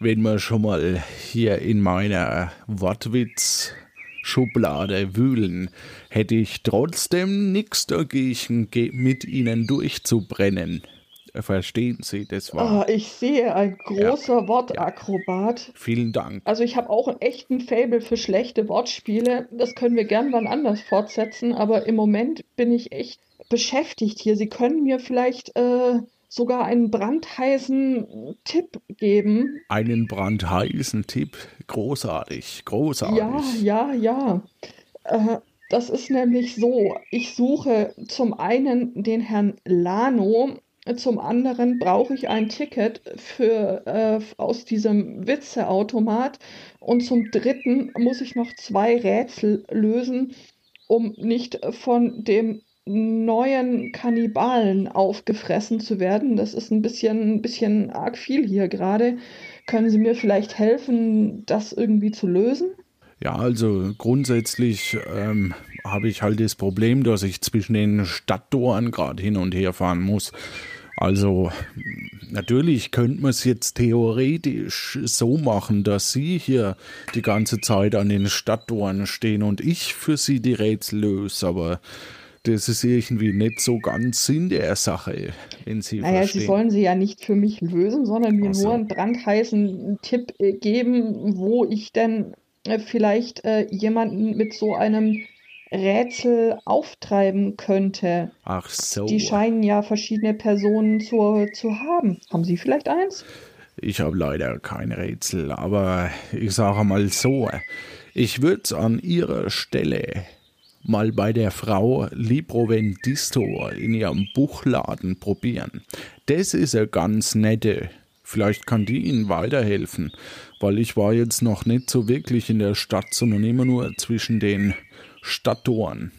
wenn wir schon mal hier in meiner Wortwitz-Schublade wühlen, hätte ich trotzdem nichts dagegen, mit Ihnen durchzubrennen. Verstehen Sie, das war. Oh, ich sehe, ein großer ja, Wortakrobat. Ja. Vielen Dank. Also ich habe auch einen echten Fable für schlechte Wortspiele. Das können wir gern wann anders fortsetzen, aber im Moment bin ich echt beschäftigt hier. Sie können mir vielleicht äh, sogar einen brandheißen Tipp geben. Einen brandheißen Tipp? Großartig, großartig. Ja, ja, ja. Äh, das ist nämlich so, ich suche zum einen den Herrn Lano, zum anderen brauche ich ein Ticket für, äh, aus diesem Witzeautomat und zum dritten muss ich noch zwei Rätsel lösen, um nicht von dem neuen Kannibalen aufgefressen zu werden. Das ist ein bisschen, ein bisschen arg viel hier gerade. Können Sie mir vielleicht helfen, das irgendwie zu lösen? Ja, also grundsätzlich ähm, habe ich halt das Problem, dass ich zwischen den Stadttoren gerade hin und her fahren muss. Also natürlich könnte man es jetzt theoretisch so machen, dass Sie hier die ganze Zeit an den Stadttoren stehen und ich für Sie die Rätsel löse, aber das ist irgendwie nicht so ganz Sinn der Sache, wenn Sie naja, verstehen. Sie sollen sie ja nicht für mich lösen, sondern mir Ach so. nur einen brandheißen Tipp äh, geben, wo ich denn äh, vielleicht äh, jemanden mit so einem Rätsel auftreiben könnte. Ach so. Die scheinen ja verschiedene Personen zu, zu haben. Haben Sie vielleicht eins? Ich habe leider kein Rätsel, aber ich sage mal so, ich würde es an Ihrer Stelle mal bei der Frau Librovendisto in ihrem Buchladen probieren. Das ist eine ganz nette. Vielleicht kann die Ihnen weiterhelfen, weil ich war jetzt noch nicht so wirklich in der Stadt, sondern immer nur zwischen den Stadttoren.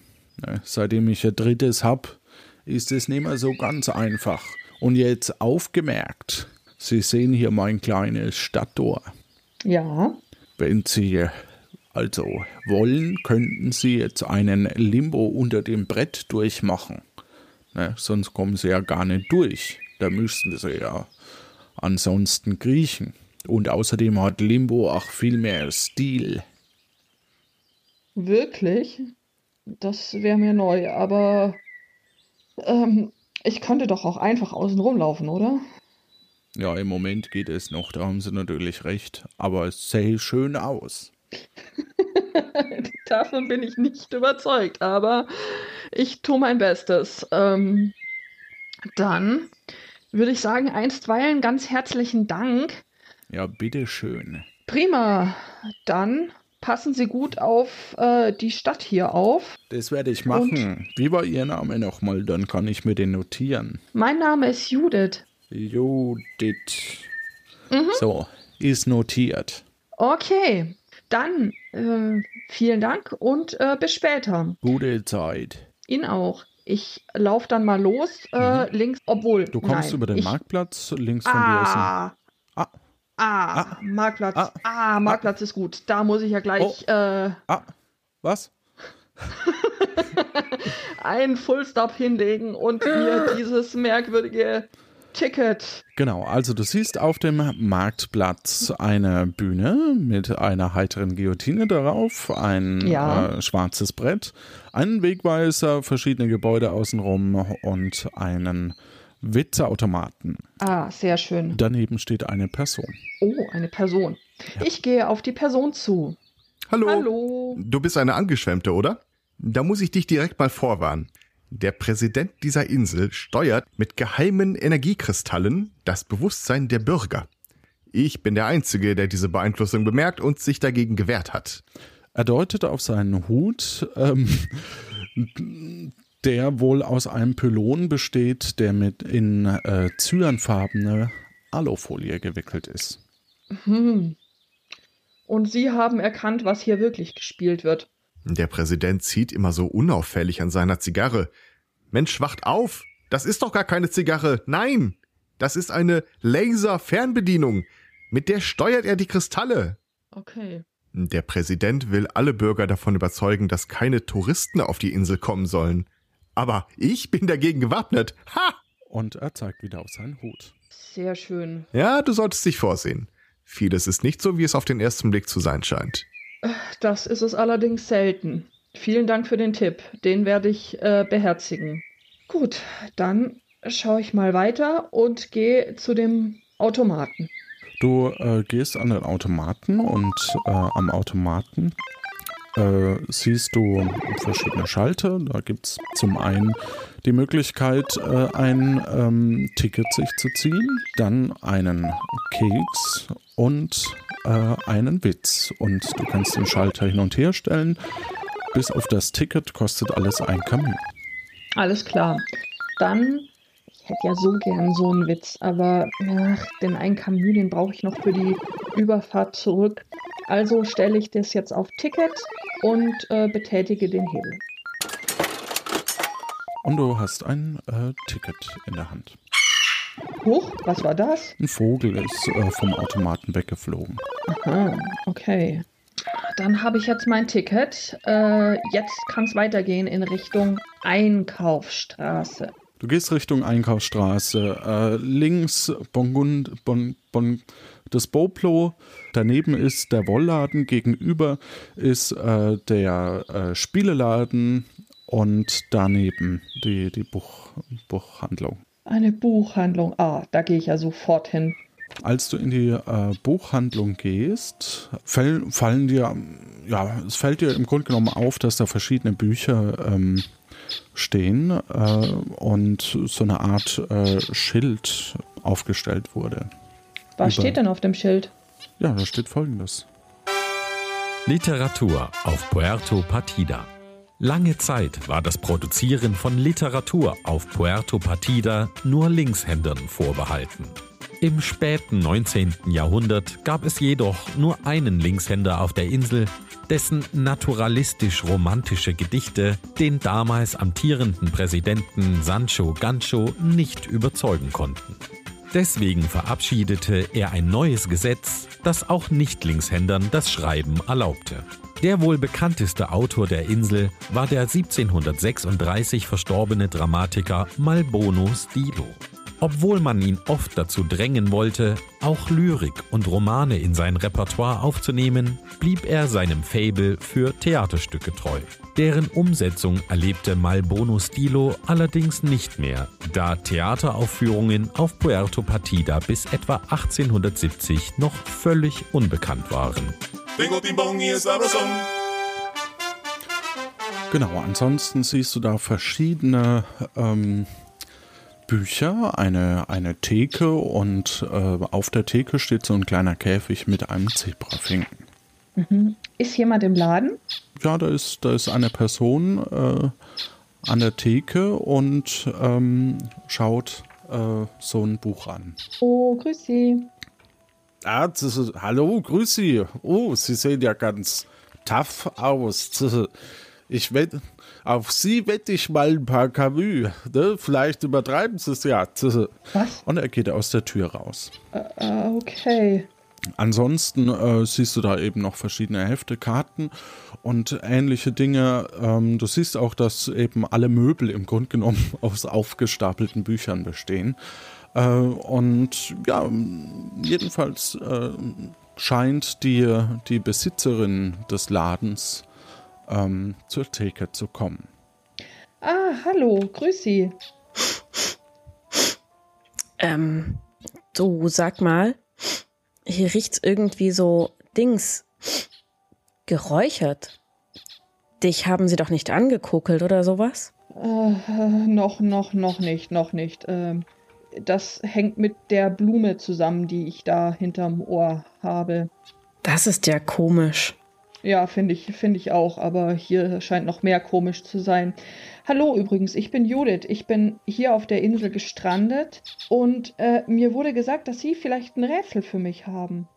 Ne, Seitdem ich ein drittes hab, ist es nicht mehr so ganz einfach. Und jetzt aufgemerkt, Sie sehen hier mein kleines Stadttor. Ja. Wenn Sie also wollen, könnten Sie jetzt einen Limbo unter dem Brett durchmachen. Ne, sonst kommen Sie ja gar nicht durch. Da müssten Sie ja ansonsten kriechen. Und außerdem hat Limbo auch viel mehr Stil. Wirklich? Das wäre mir neu, aber ähm, ich könnte doch auch einfach außen rumlaufen, oder? Ja, im Moment geht es noch, da haben Sie natürlich recht. Aber es sähe schön aus. Davon bin ich nicht überzeugt, aber ich tue mein Bestes. Ähm, dann würde ich sagen, einstweilen ganz herzlichen Dank. Ja, bitteschön. Prima. Dann passen Sie gut auf äh, die Stadt hier auf. Das werde ich machen. Wie war Ihr Name nochmal? Dann kann ich mir den notieren. Mein Name ist Judith. Judith. So, ist notiert. Okay, dann äh, vielen Dank und äh, bis später. Gute Zeit. Ihnen auch. Ich laufe dann mal los, äh, links, obwohl. Mhm. Du kommst nein, über den ich, Marktplatz, links von dir ist ein Ah, Ah. ah, Marktplatz. Ah. Ah, Marktplatz ist gut. Da muss ich ja gleich äh, Ah, was? einen Fullstop hinlegen und mir dieses merkwürdige Ticket. Genau, also du siehst auf dem Marktplatz eine Bühne mit einer heiteren Guillotine darauf, ein Ja. äh, schwarzes Brett, einen Wegweiser, verschiedene Gebäude außenrum und einen Witzeautomaten. Ah, sehr schön. Daneben steht eine Person. Oh, eine Person. Ich gehe auf die Person zu. Hallo. Hallo. Du bist eine Angeschwemmte, oder? Da muss ich dich direkt mal vorwarnen. Der Präsident dieser Insel steuert mit geheimen Energiekristallen das Bewusstsein der Bürger. Ich bin der Einzige, der diese Beeinflussung bemerkt und sich dagegen gewehrt hat. Er deutet auf seinen Hut, ähm, der wohl aus einem Pylon besteht, der mit in äh, cyanfarbene Alufolie gewickelt ist. Hm. Und Sie haben erkannt, was hier wirklich gespielt wird. Der Präsident zieht immer so unauffällig an seiner Zigarre. Mensch, wacht auf! Das ist doch gar keine Zigarre. Nein! Das ist eine Laser-Fernbedienung. Mit der steuert er die Kristalle. Okay. Der Präsident will alle Bürger davon überzeugen, dass keine Touristen auf die Insel kommen sollen. Aber ich bin dagegen gewappnet. Ha! Und er zeigt wieder auf seinen Hut. Sehr schön. Ja, du solltest dich vorsehen. Vieles ist nicht so, wie es auf den ersten Blick zu sein scheint. Das ist es allerdings selten. Vielen Dank für den Tipp. Den werde ich äh, beherzigen. Gut, dann schaue ich mal weiter und gehe zu dem Automaten. Du äh, gehst an den Automaten und äh, am Automaten äh, siehst du verschiedene Schalter. Da gibt es zum einen die Möglichkeit, äh, ein ähm, Ticket sich zu ziehen, dann einen Keks und äh, einen Witz. Und du kannst den Schalter hin und her stellen. Bis auf das Ticket kostet alles ein Kamin. Alles klar. Dann, ich hätte ja so gern so einen Witz, aber ach, den einen Camus, den brauche ich noch für die Überfahrt zurück. Also stelle ich das jetzt auf Ticket und äh, betätige den Hebel. Und du hast ein äh, Ticket in der Hand. Huch, was war das? Ein Vogel ist äh, vom Automaten weggeflogen. Aha, okay. Dann habe ich jetzt mein Ticket. Äh, jetzt kann es weitergehen in Richtung Einkaufsstraße. Du gehst Richtung Einkaufsstraße. Äh, links Bongund, bon, bon, das Boplo. Daneben ist der Wollladen. Gegenüber ist äh, der äh, Spieleladen. Und daneben die, die Buch, Buchhandlung. Eine Buchhandlung. Ah, da gehe ich ja sofort hin. Als du in die äh, Buchhandlung gehst, fall, fallen dir, ja, es fällt dir im Grunde genommen auf, dass da verschiedene Bücher ähm, stehen äh, und so eine Art äh, Schild aufgestellt wurde. Was Über, steht denn auf dem Schild? Ja, da steht folgendes. Literatur auf Puerto Partida. Lange Zeit war das Produzieren von Literatur auf Puerto Partida nur Linkshändern vorbehalten. Im späten 19. Jahrhundert gab es jedoch nur einen Linkshänder auf der Insel, dessen naturalistisch-romantische Gedichte den damals amtierenden Präsidenten Sancho Gancho nicht überzeugen konnten. Deswegen verabschiedete er ein neues Gesetz, das auch Nicht-Linkshändern das Schreiben erlaubte. Der wohl bekannteste Autor der Insel war der 1736 verstorbene Dramatiker Malbono Stilo. Obwohl man ihn oft dazu drängen wollte, auch Lyrik und Romane in sein Repertoire aufzunehmen, blieb er seinem Fable für Theaterstücke treu. Deren Umsetzung erlebte Malbono Stilo allerdings nicht mehr, da Theateraufführungen auf Puerto Partida bis etwa 1870 noch völlig unbekannt waren. Genau, ansonsten siehst du da verschiedene ähm, Bücher, eine, eine Theke und äh, auf der Theke steht so ein kleiner Käfig mit einem Zebrafinken. Mhm. Ist jemand im Laden? Ja, da ist, da ist eine Person äh, an der Theke und ähm, schaut äh, so ein Buch an. Oh, grüß Sie. Ah, ist, hallo, grüß Sie. Oh, Sie sehen ja ganz tough aus. Ich wette, auf Sie wette ich mal ein paar Camus. Ne? Vielleicht übertreiben Sie es ja. Was? Und er geht aus der Tür raus. Uh, okay. Ansonsten äh, siehst du da eben noch verschiedene Hefte, Karten und ähnliche Dinge. Ähm, du siehst auch, dass eben alle Möbel im Grunde genommen aus aufgestapelten Büchern bestehen. Äh, und ja, jedenfalls äh, scheint die, die Besitzerin des Ladens ähm, zur Theke zu kommen. Ah, hallo, grüß Sie. Ähm, du sag mal, hier riecht's irgendwie so Dings geräuchert. Dich haben sie doch nicht angekokelt oder sowas? Äh, noch, noch, noch nicht, noch nicht. Ähm, das hängt mit der Blume zusammen, die ich da hinterm Ohr habe. Das ist ja komisch. Ja, finde ich, finde ich auch, aber hier scheint noch mehr komisch zu sein. Hallo übrigens, ich bin Judith. Ich bin hier auf der Insel gestrandet und äh, mir wurde gesagt, dass Sie vielleicht ein Rätsel für mich haben.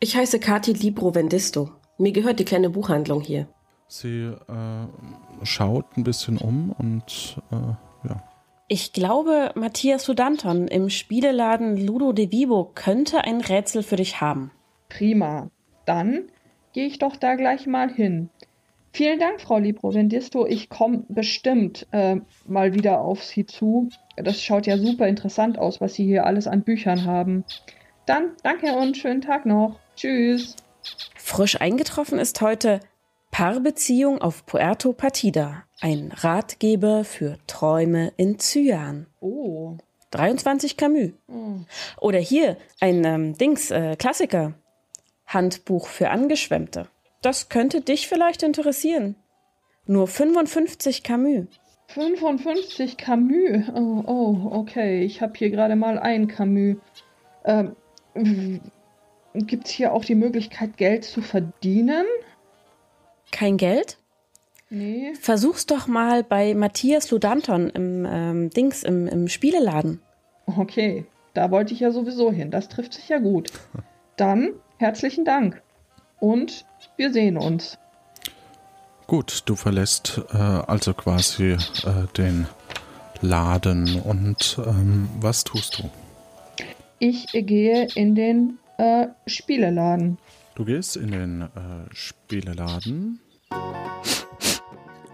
Ich heiße Kati Libro Vendisto. Mir gehört die kleine Buchhandlung hier. Sie äh, schaut ein bisschen um und äh, ja. Ich glaube, Matthias Sudanton im Spieleladen Ludo de Vivo könnte ein Rätsel für dich haben. Prima. Dann gehe ich doch da gleich mal hin. Vielen Dank, Frau Librovendisto. Ich komme bestimmt äh, mal wieder auf Sie zu. Das schaut ja super interessant aus, was Sie hier alles an Büchern haben. Dann danke und schönen Tag noch. Tschüss. Frisch eingetroffen ist heute Paarbeziehung auf Puerto Partida. Ein Ratgeber für Träume in Cyan. Oh. 23 Camus. Oh. Oder hier ein ähm, Dings, äh, Klassiker. Handbuch für Angeschwemmte. Das könnte dich vielleicht interessieren. Nur 55 Camus. 55 Camus? Oh, oh okay. Ich habe hier gerade mal ein Camus. Ähm, Gibt es hier auch die Möglichkeit, Geld zu verdienen? Kein Geld? Nee. Versuch's doch mal bei Matthias Ludanton im ähm, Dings, im, im Spieleladen. Okay, da wollte ich ja sowieso hin. Das trifft sich ja gut. Dann Herzlichen Dank. Und wir sehen uns. Gut, du verlässt äh, also quasi äh, den Laden. Und ähm, was tust du? Ich gehe in den äh, Spieleladen. Du gehst in den äh, Spieleladen.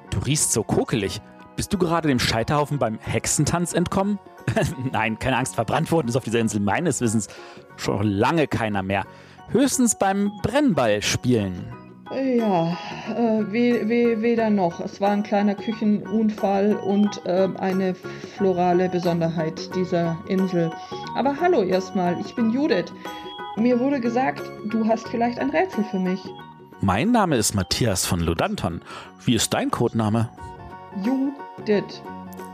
Du riechst so kokelig. Bist du gerade dem Scheiterhaufen beim Hexentanz entkommen? Nein, keine Angst, verbrannt worden ist auf dieser Insel meines Wissens schon lange keiner mehr. Höchstens beim Brennball spielen. Ja, äh, we, we, weder noch. Es war ein kleiner Küchenunfall und äh, eine florale Besonderheit dieser Insel. Aber hallo erstmal, ich bin Judith. Mir wurde gesagt, du hast vielleicht ein Rätsel für mich. Mein Name ist Matthias von Ludanton. Wie ist dein Codename? Judith.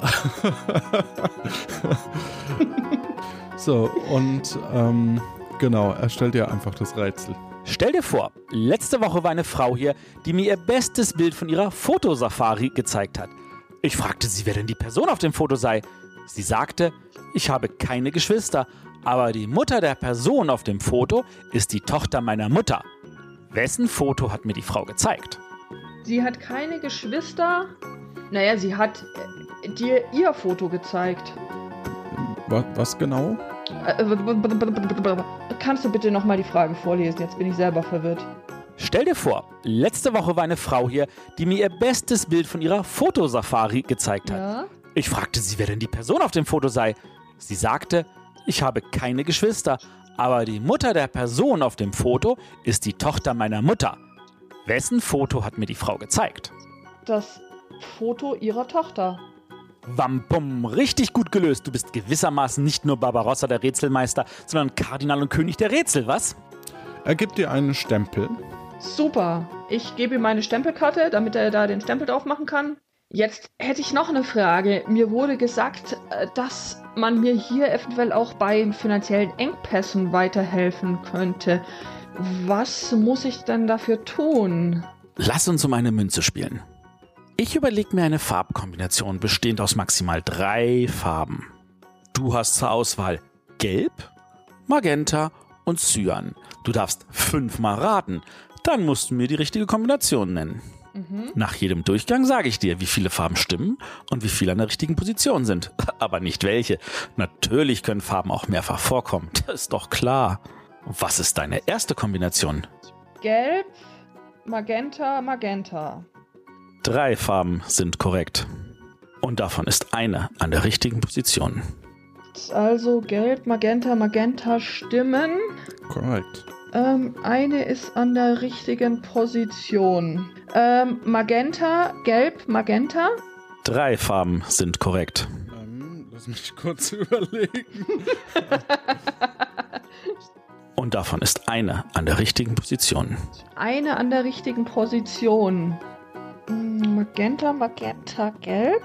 so, und ähm, genau, er stellt dir einfach das Rätsel. Stell dir vor, letzte Woche war eine Frau hier, die mir ihr bestes Bild von ihrer Fotosafari gezeigt hat. Ich fragte sie, wer denn die Person auf dem Foto sei. Sie sagte, ich habe keine Geschwister, aber die Mutter der Person auf dem Foto ist die Tochter meiner Mutter. Wessen Foto hat mir die Frau gezeigt? Sie hat keine Geschwister. Naja, sie hat äh, dir ihr Foto gezeigt. Was, was genau? Äh, kannst du bitte nochmal die Frage vorlesen? Jetzt bin ich selber verwirrt. Stell dir vor, letzte Woche war eine Frau hier, die mir ihr bestes Bild von ihrer Fotosafari gezeigt hat. Ja? Ich fragte sie, wer denn die Person auf dem Foto sei. Sie sagte, ich habe keine Geschwister, aber die Mutter der Person auf dem Foto ist die Tochter meiner Mutter. Wessen Foto hat mir die Frau gezeigt? Das Foto ihrer Tochter. Wampum, richtig gut gelöst. Du bist gewissermaßen nicht nur Barbarossa der Rätselmeister, sondern Kardinal und König der Rätsel, was? Er gibt dir einen Stempel. Super. Ich gebe ihm meine Stempelkarte, damit er da den Stempel drauf machen kann. Jetzt hätte ich noch eine Frage. Mir wurde gesagt, äh, dass man mir hier eventuell auch bei finanziellen Engpässen weiterhelfen könnte. Was muss ich denn dafür tun? Lass uns um eine Münze spielen. Ich überlege mir eine Farbkombination bestehend aus maximal drei Farben. Du hast zur Auswahl Gelb, Magenta und Cyan. Du darfst fünfmal raten. Dann musst du mir die richtige Kombination nennen. Mhm. Nach jedem Durchgang sage ich dir, wie viele Farben stimmen und wie viele an der richtigen Position sind. Aber nicht welche. Natürlich können Farben auch mehrfach vorkommen. Das ist doch klar. Was ist deine erste Kombination? Gelb, Magenta, Magenta. Drei Farben sind korrekt. Und davon ist eine an der richtigen Position. Also Gelb, Magenta, Magenta stimmen. Korrekt. Ähm, eine ist an der richtigen Position. Ähm, Magenta, Gelb, Magenta. Drei Farben sind korrekt. Ähm, lass mich kurz überlegen. Und davon ist eine an der richtigen Position. Eine an der richtigen Position. Hm, Magenta, Magenta, Gelb.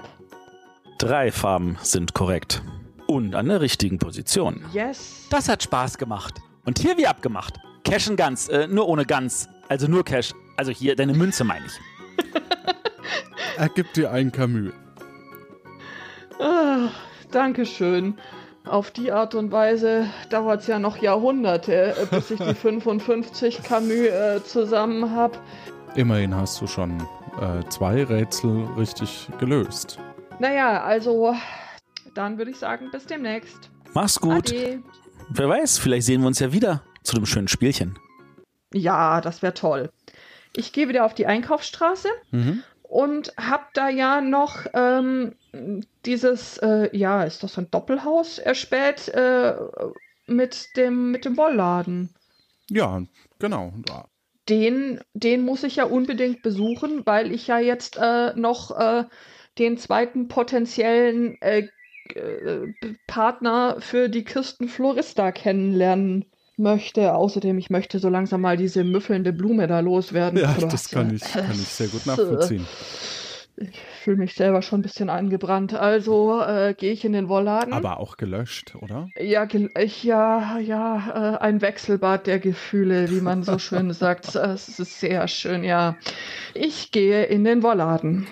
Drei Farben sind korrekt. Und an der richtigen Position. Yes. Das hat Spaß gemacht. Und hier wie abgemacht. Cash und Ganz, äh, nur ohne Ganz. Also nur Cash. Also hier, deine Münze meine ich. Er gibt dir ein Camus. Ah, Dankeschön. Auf die Art und Weise dauert es ja noch Jahrhunderte, äh, bis ich die 55 Camus äh, zusammen habe. Immerhin hast du schon äh, zwei Rätsel richtig gelöst. Naja, also dann würde ich sagen, bis demnächst. Mach's gut. Ade. Wer weiß, vielleicht sehen wir uns ja wieder zu dem schönen Spielchen. Ja, das wäre toll. Ich gehe wieder auf die Einkaufsstraße Mhm. und hab da ja noch ähm, dieses, äh, ja, ist das ein Doppelhaus erspäht äh, mit dem mit dem Wollladen. Ja, genau. Den, den muss ich ja unbedingt besuchen, weil ich ja jetzt äh, noch äh, den zweiten potenziellen äh, äh, Partner für die Kirstenflorista kennenlernen möchte. Außerdem, ich möchte so langsam mal diese müffelnde Blume da loswerden. Ja, das kann ich, kann ich sehr gut nachvollziehen. Ich fühle mich selber schon ein bisschen angebrannt. Also äh, gehe ich in den Wollladen. Aber auch gelöscht, oder? Ja, gel- ich, ja, ja, äh, ein Wechselbad der Gefühle, wie man so schön sagt. Äh, Es ist sehr schön, ja. Ich gehe in den Wollladen.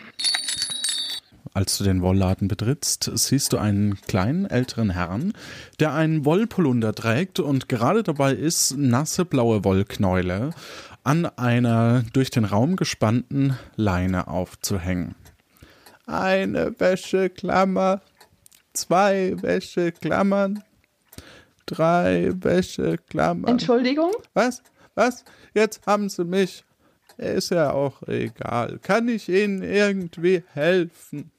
Als du den Wollladen betrittst, siehst du einen kleinen älteren Herrn, der einen Wollpolunder trägt und gerade dabei ist, nasse blaue Wollknäule an einer durch den Raum gespannten Leine aufzuhängen. Eine Wäscheklammer, zwei Wäscheklammern, drei Wäscheklammern. Entschuldigung? Was? Was? Jetzt haben Sie mich. Ist ja auch egal. Kann ich Ihnen irgendwie helfen?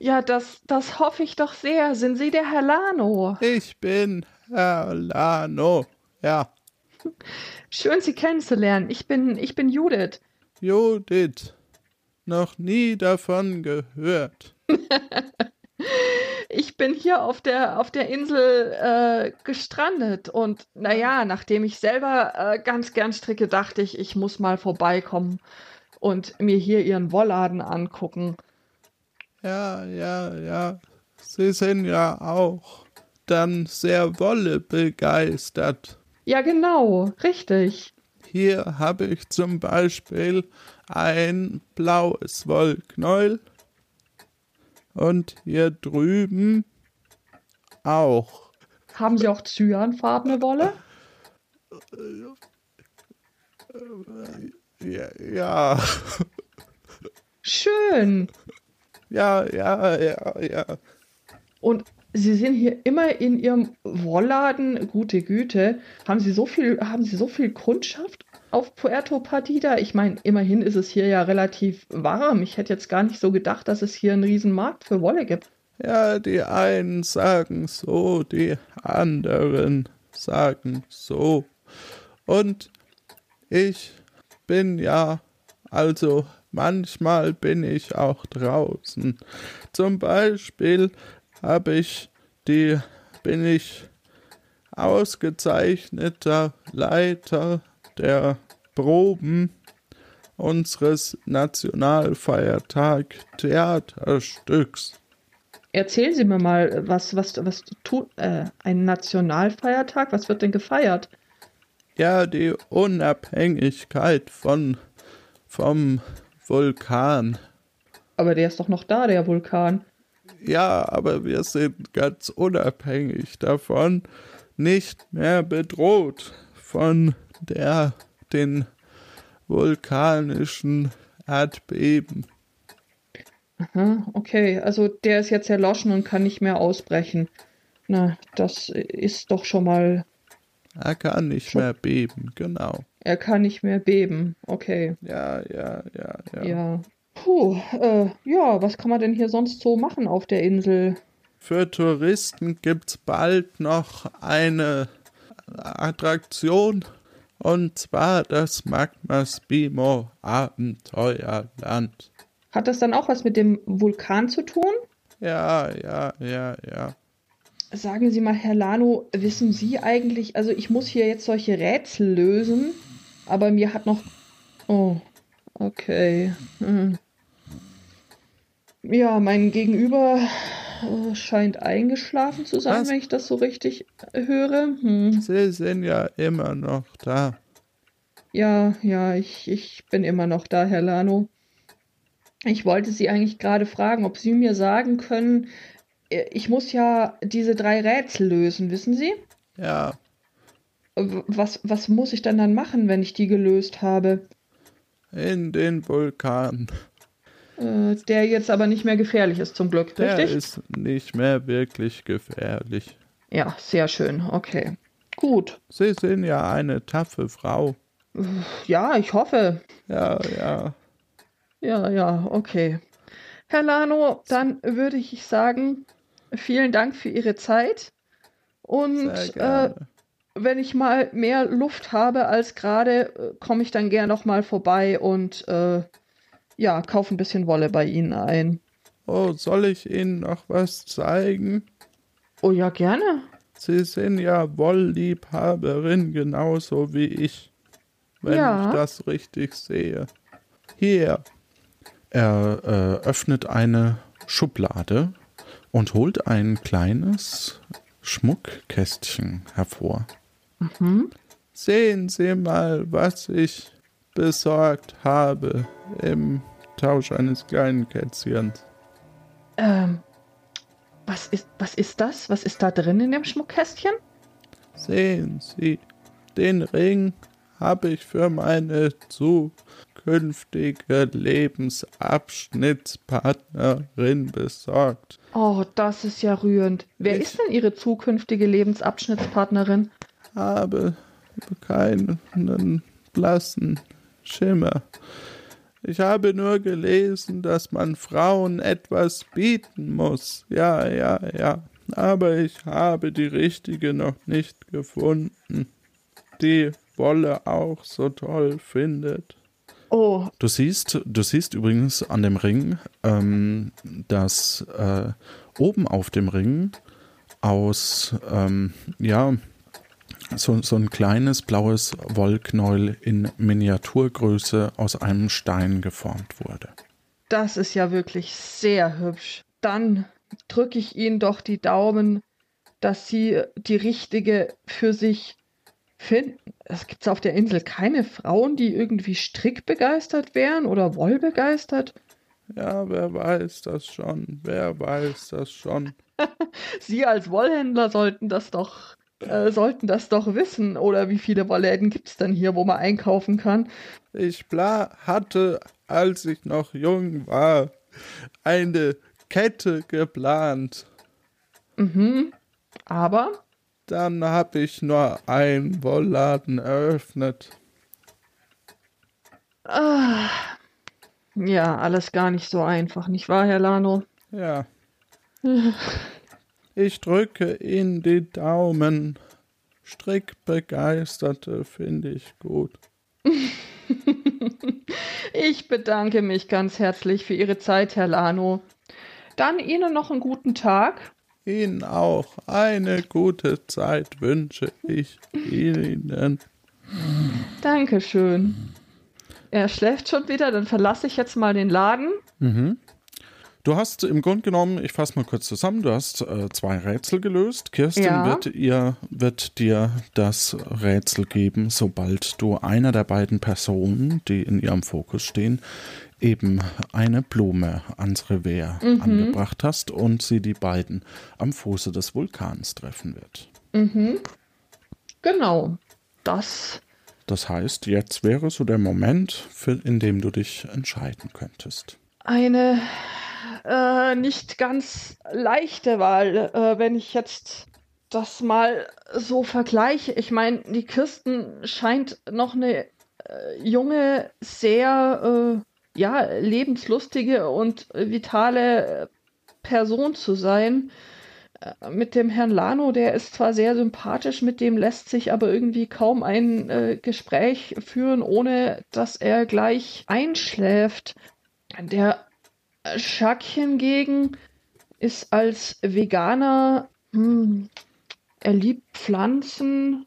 Ja, das, das hoffe ich doch sehr. Sind Sie der Herr Lano? Ich bin Herr Lano. Ja. Schön, Sie kennenzulernen. Ich bin, ich bin Judith. Judith. Noch nie davon gehört. ich bin hier auf der, auf der Insel äh, gestrandet und naja, nachdem ich selber äh, ganz gern stricke, dachte ich, ich muss mal vorbeikommen und mir hier ihren Wollladen angucken. Ja, ja, ja. Sie sind ja auch dann sehr Wolle begeistert. Ja, genau, richtig. Hier habe ich zum Beispiel ein blaues Wollknäuel und hier drüben auch. Haben Sie auch cyanfarbene Wolle? Ja. ja. Schön. Ja, ja, ja, ja. Und Sie sind hier immer in Ihrem Wollladen, gute Güte. Haben Sie so viel, haben Sie so viel Kundschaft auf Puerto Partida? Ich meine, immerhin ist es hier ja relativ warm. Ich hätte jetzt gar nicht so gedacht, dass es hier einen riesen Markt für Wolle gibt. Ja, die einen sagen so, die anderen sagen so. Und ich bin ja, also manchmal bin ich auch draußen. Zum Beispiel habe ich die, bin ich ausgezeichneter Leiter der Proben unseres Nationalfeiertag Theaterstücks. Erzählen Sie mir mal, was, was, was tut äh, ein Nationalfeiertag? Was wird denn gefeiert? Ja, die Unabhängigkeit von vom Vulkan. Aber der ist doch noch da, der Vulkan. Ja, aber wir sind ganz unabhängig davon, nicht mehr bedroht von der den vulkanischen Erdbeben. Aha, okay, also der ist jetzt erloschen und kann nicht mehr ausbrechen. Na, das ist doch schon mal. Er kann nicht schon... mehr beben, genau. Er kann nicht mehr beben, okay. Ja, ja, ja, ja. Ja. Puh, äh, ja, was kann man denn hier sonst so machen auf der Insel? Für Touristen gibt's bald noch eine Attraktion und zwar das Magmas Bimo Abenteuerland. Hat das dann auch was mit dem Vulkan zu tun? Ja, ja, ja, ja. Sagen Sie mal, Herr Lano, wissen Sie eigentlich, also ich muss hier jetzt solche Rätsel lösen, aber mir hat noch. Oh, okay. Hm. Ja, mein Gegenüber äh, scheint eingeschlafen zu sein, Was? wenn ich das so richtig höre. Hm. Sie sind ja immer noch da. Ja, ja, ich, ich bin immer noch da, Herr Lano. Ich wollte Sie eigentlich gerade fragen, ob Sie mir sagen können, äh, ich muss ja diese drei Rätsel lösen, wissen Sie? Ja. Was, was muss ich dann dann machen, wenn ich die gelöst habe? In den Vulkan. Äh, der jetzt aber nicht mehr gefährlich ist, zum Glück, der richtig? Der ist nicht mehr wirklich gefährlich. Ja, sehr schön, okay. Gut. Sie sind ja eine taffe Frau. Ja, ich hoffe. Ja, ja. Ja, ja, okay. Herr Lano, dann würde ich sagen, vielen Dank für Ihre Zeit. Und äh, wenn ich mal mehr Luft habe als gerade, äh, komme ich dann gern noch mal vorbei und äh, ja, kaufe ein bisschen Wolle bei Ihnen ein. Oh, soll ich Ihnen noch was zeigen? Oh ja, gerne. Sie sind ja Wollliebhaberin genauso wie ich, wenn ja. ich das richtig sehe. Hier. Er äh, öffnet eine Schublade und holt ein kleines Schmuckkästchen hervor. Mhm. Sehen Sie mal, was ich besorgt habe im Tausch eines kleinen Kätzchens. Ähm, was ist, was ist das? Was ist da drin in dem Schmuckkästchen? Sehen Sie, den Ring habe ich für meine zukünftige Lebensabschnittspartnerin besorgt. Oh, das ist ja rührend. Wer ist denn Ihre zukünftige Lebensabschnittspartnerin? Habe keinen blassen Schimmer. Ich habe nur gelesen, dass man Frauen etwas bieten muss. Ja, ja, ja. Aber ich habe die richtige noch nicht gefunden, die Wolle auch so toll findet. Oh. Du siehst, du siehst übrigens an dem Ring, ähm, dass äh, oben auf dem Ring aus, ähm, ja, so, so ein kleines blaues Wollknäuel in Miniaturgröße aus einem Stein geformt wurde. Das ist ja wirklich sehr hübsch. Dann drücke ich Ihnen doch die Daumen, dass Sie die richtige für sich finden. Es gibt auf der Insel keine Frauen, die irgendwie strickbegeistert wären oder wollbegeistert. Ja, wer weiß das schon? Wer weiß das schon? Sie als Wollhändler sollten das doch äh, sollten das doch wissen. Oder wie viele Wollläden gibt es denn hier, wo man einkaufen kann? Ich bla hatte, als ich noch jung war, eine Kette geplant. Mhm. Aber? Dann habe ich nur einen Wollladen eröffnet. Ah. Ja, alles gar nicht so einfach, nicht wahr, Herr Lano? Ja. Ich drücke in die Daumen. Strickbegeisterte finde ich gut. ich bedanke mich ganz herzlich für Ihre Zeit, Herr Lano. Dann Ihnen noch einen guten Tag. Ihnen auch eine gute Zeit wünsche ich Ihnen. Dankeschön. Er schläft schon wieder, dann verlasse ich jetzt mal den Laden. Mhm. Du hast im Grunde genommen, ich fasse mal kurz zusammen, du hast äh, zwei Rätsel gelöst. Kirsten Ja. wird, ihr, wird dir das Rätsel geben, sobald du einer der beiden Personen, die in ihrem Fokus stehen, eben eine Blume ans Revier Mhm. angebracht hast und sie die beiden am Fuße des Vulkans treffen wird. Mhm. Genau. Das. Das heißt, jetzt wäre so der Moment, für, in dem du dich entscheiden könntest. Eine äh, nicht ganz leichte Wahl, äh, wenn ich jetzt das mal so vergleiche. Ich meine, die Kirsten scheint noch eine äh, junge, sehr äh, ja, lebenslustige und vitale Person zu sein. Äh, Mit dem Herrn Lano, der ist zwar sehr sympathisch, mit dem lässt sich aber irgendwie kaum ein äh, Gespräch führen, ohne dass er gleich einschläft. Der Schack hingegen ist als Veganer, hm, er liebt Pflanzen.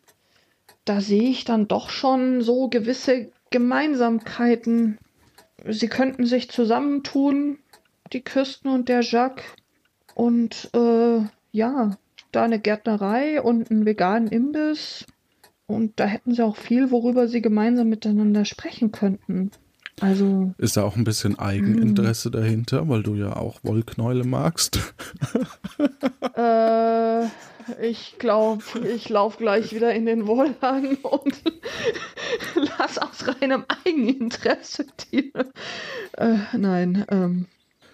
Da sehe ich dann doch schon so gewisse Gemeinsamkeiten. Sie könnten sich zusammentun, die Kirsten und der Jacques. Und äh, ja, da eine Gärtnerei und einen veganen Imbiss. Und da hätten sie auch viel, worüber sie gemeinsam miteinander sprechen könnten. Also. Ist da auch ein bisschen Eigeninteresse dahinter, weil du ja auch Wollknäule magst? Äh, ich glaube, ich laufe gleich wieder in den Wohnwagen und lass aus reinem Eigeninteresse die. Äh, nein, ähm.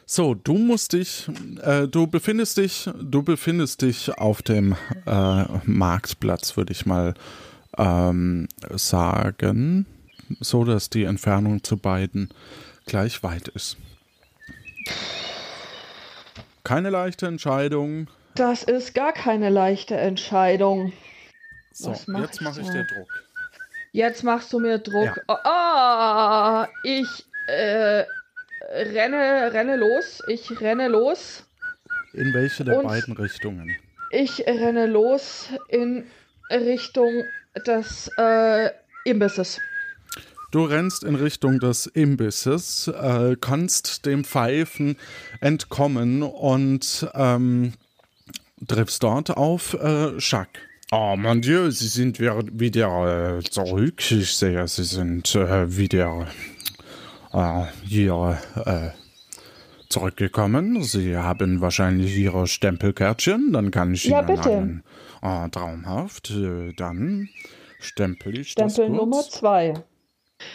So, du musst dich, äh, du befindest dich, du befindest dich auf dem äh, Marktplatz, würde ich mal ähm, sagen, so dass die Entfernung zu beiden gleich weit ist. Keine leichte Entscheidung. Das ist gar keine leichte Entscheidung. So, mach jetzt ich mache ich dir Druck. Jetzt machst du mir Druck. Ah, ich äh, renne, renne los. Ich renne los. In welche der Und- beiden Richtungen? Ich renne los in Richtung des äh, Imbisses. Du rennst in Richtung des Imbisses, äh, kannst dem Pfeifen entkommen und ähm, triffst dort auf äh, Jacques. Oh mon Dieu, Sie sind wieder äh, zurück. Ich sehe, Sie sind äh, wieder äh, hier äh, zurückgekommen. Sie haben wahrscheinlich Ihre Stempelkärtchen. Dann kann ich Ja, Ihnen bitte. einen äh, traumhaft. Äh, dann stempel ich das Stempel kurz. Nummer zwei.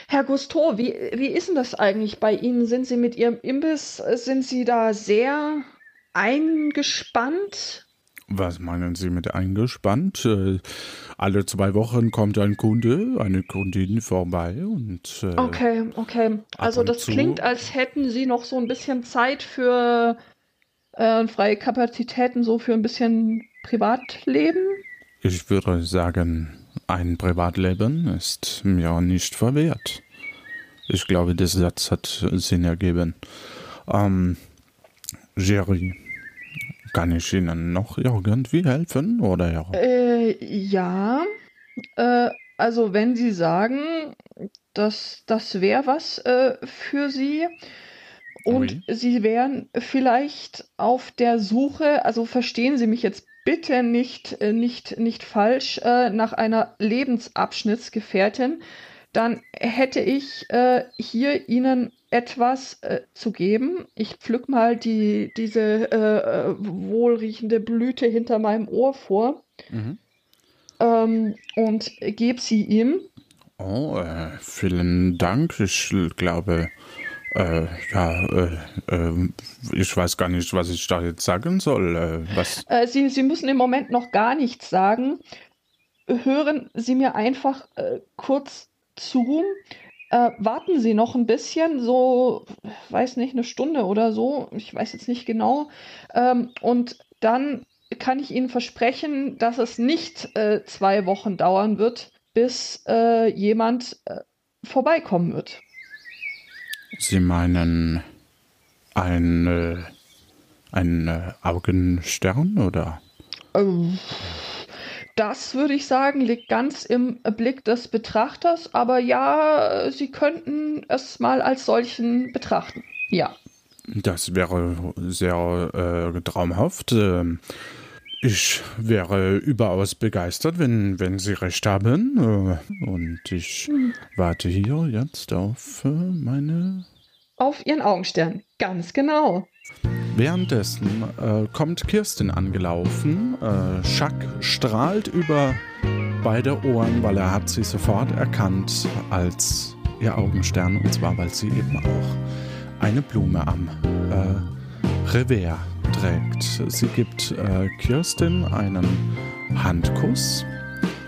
Herr Gusteau, wie, wie ist denn das eigentlich bei Ihnen? Sind Sie mit Ihrem Imbiss, sind Sie da sehr eingespannt? Was meinen Sie mit eingespannt? Äh, alle zwei Wochen kommt ein Kunde, eine Kundin vorbei und. Äh, okay, okay. Also das klingt, als hätten Sie noch so ein bisschen Zeit für äh, freie Kapazitäten, so für ein bisschen Privatleben. Ich würde sagen, ein Privatleben ist mir nicht verwehrt. Ich glaube, der Satz hat Sinn ergeben. Ähm, Jerry, kann ich Ihnen noch irgendwie helfen, oder ja? Äh, ja. Äh, also wenn Sie sagen, dass das wäre was äh, für Sie und oui. Sie wären vielleicht auf der Suche, also verstehen Sie mich jetzt bitte nicht, äh, nicht, nicht falsch, äh, nach einer Lebensabschnittsgefährtin, dann hätte ich äh, hier Ihnen etwas äh, zu geben. Ich pflück mal die, diese äh, wohlriechende Blüte hinter meinem Ohr vor mhm. ähm, und gebe sie ihm. Oh, äh, vielen Dank. Ich glaube, äh, ja, äh, äh, ich weiß gar nicht, was ich da jetzt sagen soll. Äh, was? Äh, Sie, Sie müssen im Moment noch gar nichts sagen. Hören Sie mir einfach äh, kurz zu. warten Sie noch ein bisschen, so, weiß nicht, eine Stunde oder so. Ich weiß jetzt nicht genau. Ähm, und dann kann ich Ihnen versprechen, dass es nicht zwei Wochen dauern wird, bis jemand vorbeikommen wird. Sie meinen ein, ein Augenstern oder? Ähm, das würde ich sagen, liegt ganz im Blick des Betrachters, aber ja, Sie könnten es mal als solchen betrachten. Ja. Das wäre sehr äh, traumhaft. Ähm, ich wäre überaus begeistert, wenn, wenn Sie recht haben. Äh, und ich warte hier jetzt auf äh, meine. Auf Ihren Augenstern, ganz genau. Währenddessen äh, kommt Kirsten angelaufen. Äh, Schack strahlt über beide Ohren, weil er hat sie sofort erkannt als ihr Augenstern. Und zwar, weil sie eben auch eine Blume am äh, Revers trägt. Sie gibt äh, Kirstin einen Handkuss.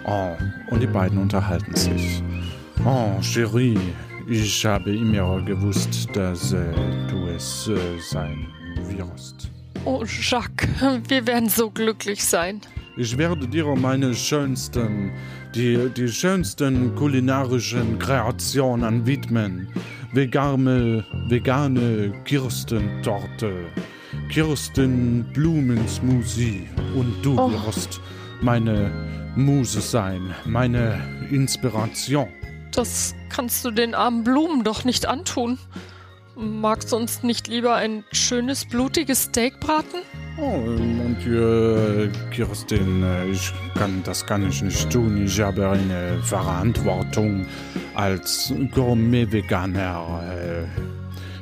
Oh, und die beiden unterhalten sich. Oh, Cherie, ich habe immer gewusst, dass äh, du es äh, sein wirst. Oh, Jacques, wir werden so glücklich sein. Ich werde dir meine schönsten, die, die schönsten kulinarischen Kreationen widmen. Vegane, vegane Kirstentorte. Kirsten Blumensmusi und du oh. wirst meine Muse sein, meine Inspiration. Das kannst du den armen Blumen doch nicht antun. Magst du uns nicht lieber ein schönes, blutiges Steak braten? Oh, mon Dieu, Kirsten, ich kann, das kann ich nicht tun. Ich habe eine Verantwortung als Gourmet-Veganer.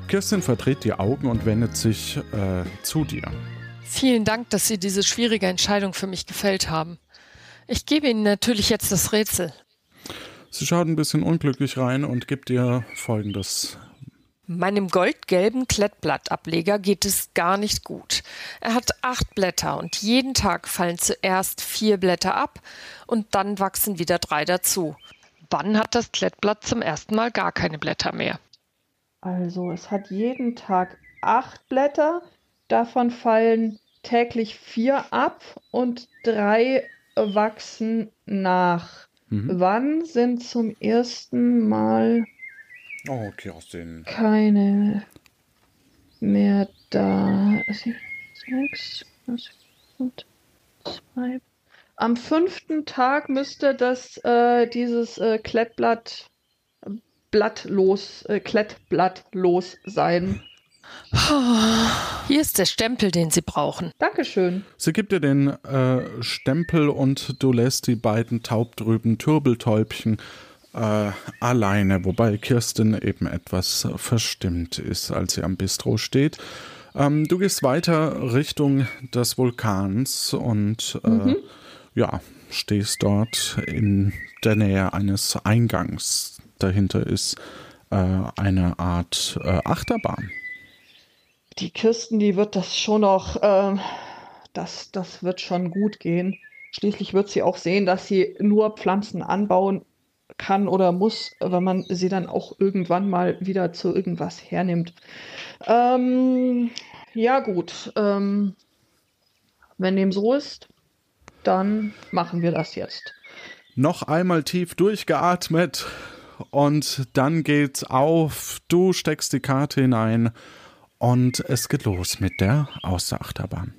Kirsten verdreht die Augen und wendet sich äh, zu dir. Vielen Dank, dass Sie diese schwierige Entscheidung für mich gefällt haben. Ich gebe Ihnen natürlich jetzt das Rätsel. Sie schaut ein bisschen unglücklich rein und gibt dir folgendes. Meinem goldgelben Klettblattableger geht es gar nicht gut. Er hat acht Blätter und jeden Tag fallen zuerst vier Blätter ab und dann wachsen wieder drei dazu. Wann hat das Klettblatt zum ersten Mal gar keine Blätter mehr? Also es hat jeden Tag acht Blätter, davon fallen täglich vier ab und drei wachsen nach. Mhm. Wann sind zum ersten Mal oh, Kerstin. keine mehr da? Sechs, zwei. Am fünften Tag müsste das äh, dieses äh, Klettblatt blattlos, äh, klettblattlos sein. Hier ist der Stempel, den Sie brauchen. Dankeschön. Sie gibt dir den äh, Stempel und du lässt die beiden taubtrüben Türbeltäubchen äh, alleine, wobei Kirsten eben etwas verstimmt ist, als sie am Bistro steht. Ähm, du gehst weiter Richtung des Vulkans und äh, mhm. ja, stehst dort in der Nähe eines Eingangs dahinter ist äh, eine Art äh, Achterbahn. Die Kirsten, die wird das schon noch, äh, das, das wird schon gut gehen. Schließlich wird sie auch sehen, dass sie nur Pflanzen anbauen kann oder muss, wenn man sie dann auch irgendwann mal wieder zu irgendwas hernimmt. Ähm, ja gut, ähm, wenn dem so ist, dann machen wir das jetzt. Noch einmal tief durchgeatmet und dann geht's auf. Du steckst die Karte hinein und es geht los mit der Außerachterbahn.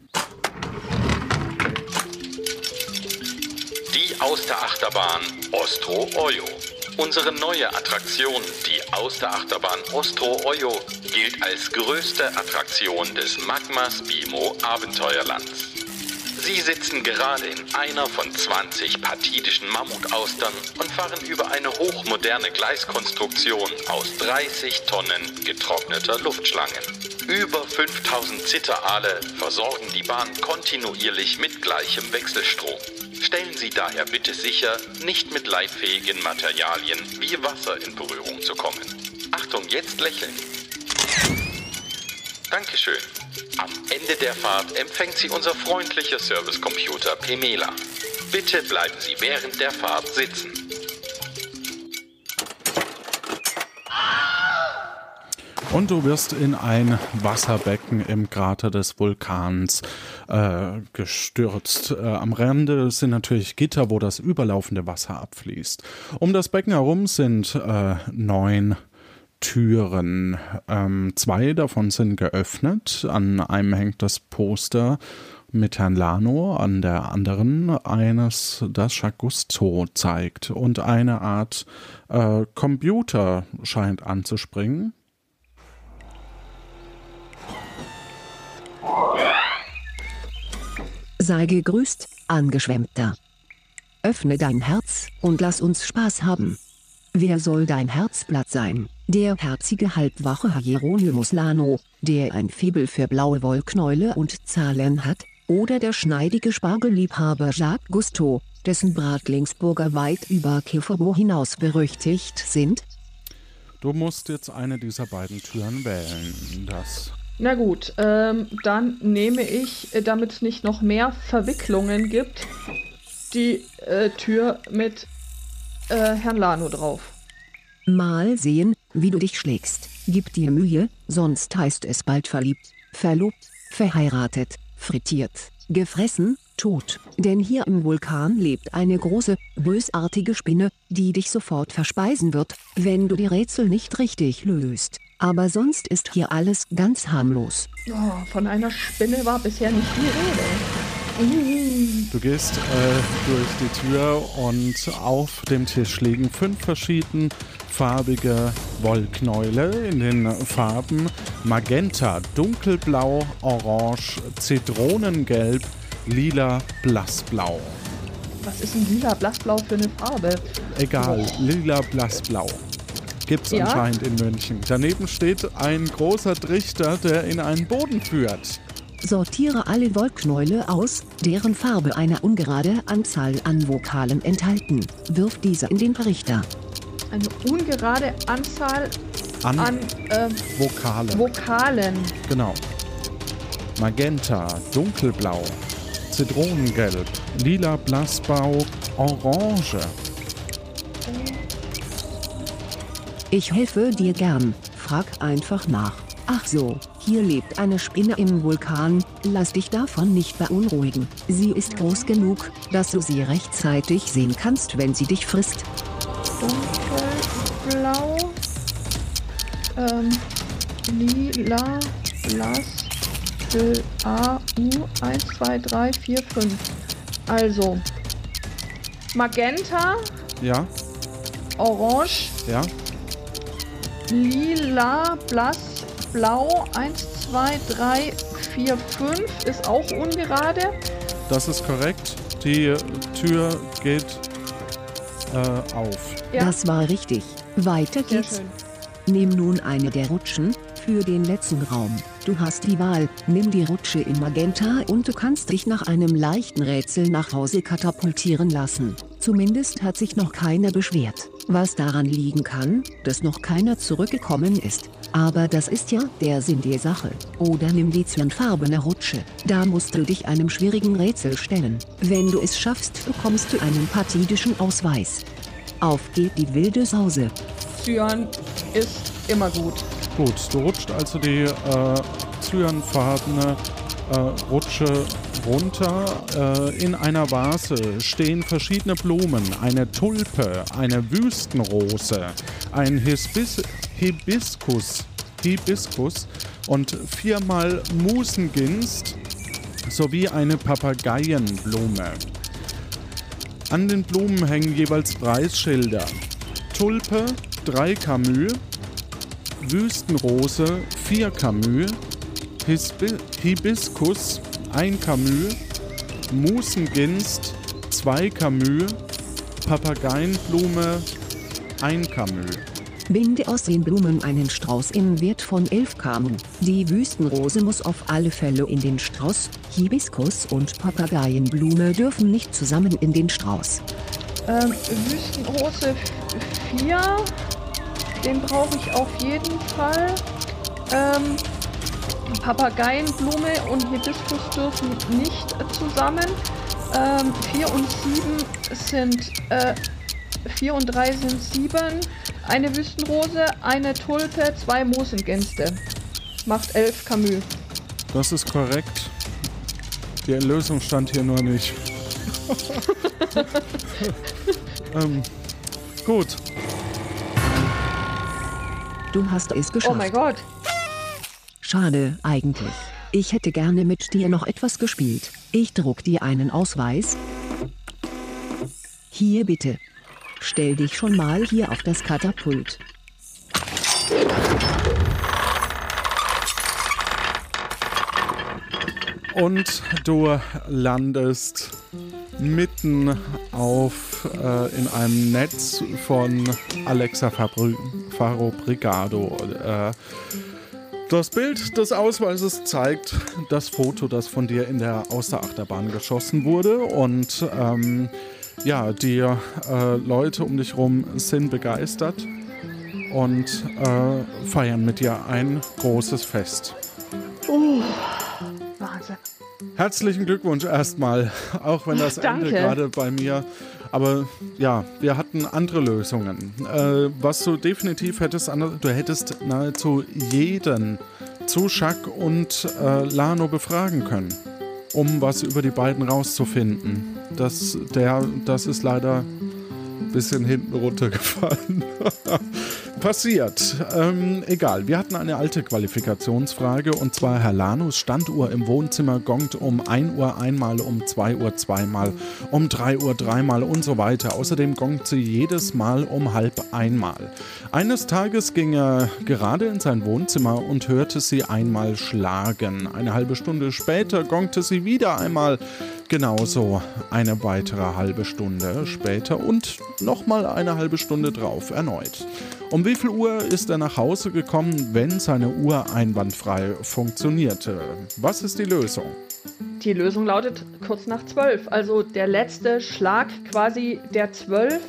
Die Austerachterbahn Ostro Oyo. Unsere neue Attraktion, die Austerachterbahn Ostro Oyo, gilt als größte Attraktion des Magmas Bimo Abenteuerlands. Sie sitzen gerade in einer von 20 partidischen Mammutaustern und fahren über eine hochmoderne Gleiskonstruktion aus 30 Tonnen getrockneter Luftschlangen. Über 5000 Zitterale versorgen die Bahn kontinuierlich mit gleichem Wechselstrom. Stellen Sie daher bitte sicher, nicht mit leitfähigen Materialien wie Wasser in Berührung zu kommen. Achtung, jetzt lächeln. Dankeschön. Am Ende der Fahrt empfängt Sie unser freundlicher Servicecomputer Pemela. Bitte bleiben Sie während der Fahrt sitzen. Und du wirst in ein Wasserbecken im Krater des Vulkans äh, gestürzt. Äh, am Rande sind natürlich Gitter, wo das überlaufende Wasser abfließt. Um das Becken herum sind äh, neun Türen. Ähm, zwei davon sind geöffnet. An einem hängt das Poster mit Herrn Lano, an der anderen eines, das Cousteau zeigt. Und eine Art äh, Computer scheint anzuspringen. Sei gegrüßt, Angeschwemmter. Öffne dein Herz und lass uns Spaß haben. Wer soll dein Herzblatt sein? Der herzige halbwache Hieronymus Lano, der ein Fibel für blaue Wollknäule und Zahlen hat, oder der schneidige Spargelliebhaber Jacques Gusteau, dessen Bratlingsburger weit über Kifferbo hinaus berüchtigt sind? Du musst jetzt eine dieser beiden Türen wählen. Das Na gut, ähm, dann nehme ich, äh, damit es nicht noch mehr Verwicklungen gibt, die äh, Tür mit äh, Herrn Lano drauf. Mal sehen, wie du dich schlägst. Gib dir Mühe, sonst heißt es bald verliebt, verlobt, verheiratet, frittiert, gefressen, tot. Denn hier im Vulkan lebt eine große, bösartige Spinne, die dich sofort verspeisen wird, wenn du die Rätsel nicht richtig löst. Aber sonst ist hier alles ganz harmlos. Oh, von einer Spinne war bisher nicht die Rede. Du gehst äh, durch die Tür und auf dem Tisch liegen fünf verschiedenfarbige Wollknäule in den Farben Magenta, Dunkelblau, Orange, Zitronengelb, Lila, Blassblau. Was ist ein lila Blassblau für eine Farbe? Egal, lila, blassblau. Gibt's Ja? anscheinend in München. Daneben steht ein großer Trichter, der in einen Boden führt. Sortiere alle Wollknäule aus, deren Farbe eine ungerade Anzahl an Vokalen enthalten. Wirf diese in den Richter. Eine ungerade Anzahl An, an ähm, Vokale. Vokalen. Genau. Magenta, dunkelblau, Zitronengelb, lila Blassbau, Orange. Ich helfe dir gern. Frag einfach nach. Ach so, hier lebt eine Spinne im Vulkan. Lass dich davon nicht beunruhigen. Sie ist groß genug, dass du sie rechtzeitig sehen kannst, wenn sie dich frisst. Dunkelblau. Ähm, lila, blass, A, U, 1, 2, 3, 4, 5. Also, Magenta, Ja, Orange, ja. Lila, Blass, Blau, 1, 2, 3, 4, 5 ist auch ungerade. Das ist korrekt. Die Tür geht äh, auf. Ja. Das war richtig. Weiter geht's. Nimm nun eine der Rutschen für den letzten Raum. Du hast die Wahl. Nimm die Rutsche in Magenta und du kannst dich nach einem leichten Rätsel nach Hause katapultieren lassen. Zumindest hat sich noch keiner beschwert, was daran liegen kann, dass noch keiner zurückgekommen ist. Aber das ist ja der Sinn der Sache. Oder nimm die cyanfarbene Rutsche. Da musst du dich einem schwierigen Rätsel stellen. Wenn du es schaffst, bekommst du einen partidischen Ausweis. Auf geht die wilde Sause. Cyan ist immer gut. Gut, du rutscht also die äh, cyanfarbene äh, Rutsche runter. Äh, in einer Vase stehen verschiedene Blumen, eine Tulpe, eine Wüstenrose, ein Hispis Hibiskus, Hibiskus und viermal Musenginst sowie eine Papageienblume. An den Blumen hängen jeweils Preisschilder. Tulpe 3 Camus, Wüstenrose 4 Camus, Hisbi Hibiskus 1 Camus, Musenginst 2 Camus, Papageienblume 1 Camus. Binde aus den Blumen einen Strauß im Wert von 11 Kamu. Die Wüstenrose muss auf alle Fälle in den Strauß, Hibiskus und Papageienblume dürfen nicht zusammen in den Strauß. Ähm, Wüstenrose 4, den brauche ich auf jeden Fall. Ähm, Papageienblume und Hibiskus dürfen nicht zusammen. 4 ähm, und 7 sind, äh, 4 und 3 sind 7. Eine Wüstenrose, eine Tulpe, zwei Moosengänste. Macht 11 Camus. Das ist korrekt. Die Erlösung stand hier nur nicht. ähm, gut. Du hast es geschafft. Oh mein Gott. Schade, eigentlich. Ich hätte gerne mit dir noch etwas gespielt. Ich druck dir einen Ausweis. Hier bitte. Stell dich schon mal hier auf das Katapult. Und du landest mitten auf äh, in einem Netz von Alexa Fabri Faro Brigado. Äh, das Bild des Ausweises zeigt das Foto, das von dir in der Außerachterbahn geschossen wurde. Und ähm, ja, die äh, Leute um dich herum sind begeistert und äh, feiern mit dir ein großes Fest. Oh, Wahnsinn. Herzlichen Glückwunsch erstmal, auch wenn das Danke. Ende gerade bei mir. Aber ja, wir hatten andere Lösungen. Äh, was du definitiv hättest, du hättest nahezu jeden Zuschak und äh, Lano befragen können, um was über die beiden rauszufinden. Das, der, das ist leider ein bisschen hinten runtergefallen. Passiert. Ähm, egal, wir hatten eine alte Qualifikationsfrage und zwar Herr Lanus Standuhr im Wohnzimmer gongt um 1 Uhr einmal, um 2 Uhr zweimal, um 3 Uhr dreimal und so weiter. Außerdem gongt sie jedes Mal um halb einmal. Eines Tages ging er gerade in sein Wohnzimmer und hörte sie einmal schlagen. Eine halbe Stunde später gongte sie wieder einmal. Genauso eine weitere halbe Stunde später und nochmal eine halbe Stunde drauf erneut. Um wie viel Uhr ist er nach Hause gekommen, wenn seine Uhr einwandfrei funktionierte? Was ist die Lösung? Die Lösung lautet kurz nach 12. Also der letzte Schlag quasi der 12,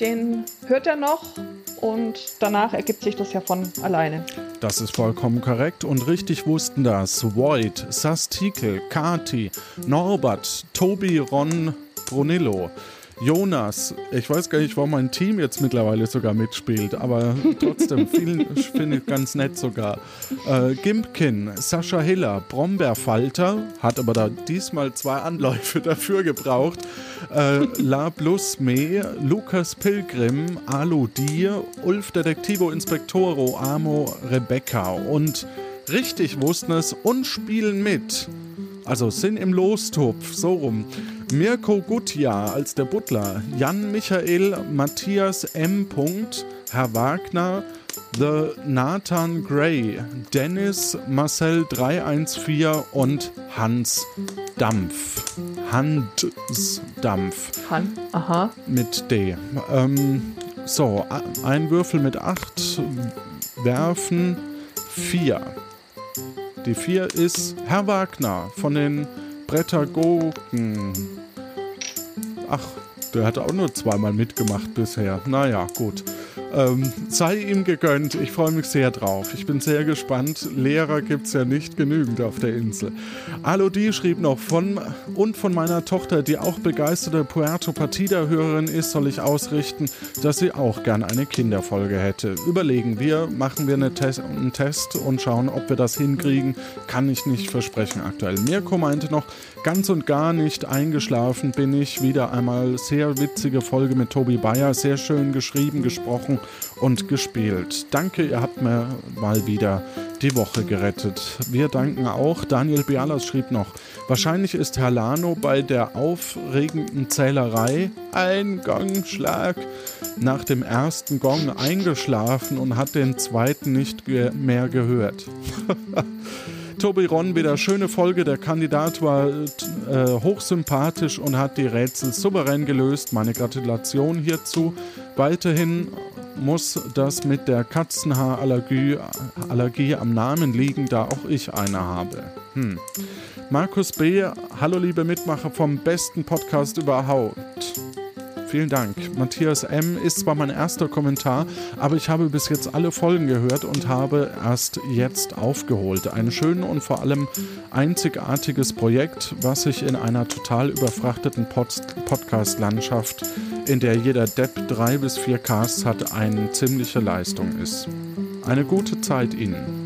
den hört er noch und danach ergibt sich das ja von alleine. Das ist vollkommen korrekt und richtig wussten das Void, Sastikel, Kati, Norbert, Tobi, Ron, Brunillo. Jonas, ich weiß gar nicht, warum mein Team jetzt mittlerweile sogar mitspielt, aber trotzdem, vielen finde ich ganz nett sogar. Äh, Gimpkin, Sascha Hiller, Brombeerfalter, hat aber da diesmal zwei Anläufe dafür gebraucht. Äh, La Plus Me, Lukas Pilgrim, Alu Dir, Ulf Detektivo Inspektoro, Amo Rebecca und richtig wussten es und spielen mit. Also sind im Lostopf, so rum. Mirko Gutjahr als der Butler, Jan Michael, Matthias M. Herr Wagner, The Nathan Gray, Dennis, Marcel 314 und Hans Dampf. Hans Dampf. Han, aha. Mit D. Ähm, so, ein Würfel mit 8, werfen 4. Die 4 ist Herr Wagner von den Prädagogen. Ach, Der hat auch nur zweimal mitgemacht bisher. Naja, gut. Ähm, sei ihm gegönnt. Ich freue mich sehr drauf. Ich bin sehr gespannt. Lehrer gibt es ja nicht genügend auf der Insel. Alodi schrieb noch von und von meiner Tochter, die auch begeisterte Puerto Partida-Hörerin ist, soll ich ausrichten, dass sie auch gern eine Kinderfolge hätte. Überlegen wir, machen wir eine Te einen Test und schauen, ob wir das hinkriegen. Kann ich nicht versprechen aktuell. Mirko meinte noch, ganz und gar nicht eingeschlafen bin ich. Wieder einmal sehr witzige Folge mit Tobi Bayer. Sehr schön geschrieben, gesprochen und gespielt. Danke, ihr habt mir mal wieder die Woche gerettet. Wir danken auch. Daniel Bialas schrieb noch, wahrscheinlich ist Herr Lano bei der aufregenden Zählerei ein Gongschlag nach dem ersten Gong eingeschlafen und hat den zweiten nicht ge mehr gehört. Tobi Ron, wieder schöne Folge. Der Kandidat war äh, hochsympathisch und hat die Rätsel souverän gelöst. Meine Gratulation hierzu. Weiterhin muss das mit der Katzenhaarallergie Allergie am Namen liegen, da auch ich eine habe. Hm. Markus B., hallo liebe Mitmacher vom besten Podcast überhaupt. Vielen Dank. Matthias M. ist zwar mein erster Kommentar, aber ich habe bis jetzt alle Folgen gehört und habe erst jetzt aufgeholt. Ein schön und vor allem einzigartiges Projekt, was sich in einer total überfrachteten Pod Podcast-Landschaft, in der jeder Depp drei bis vier Casts hat, eine ziemliche Leistung ist. Eine gute Zeit Ihnen.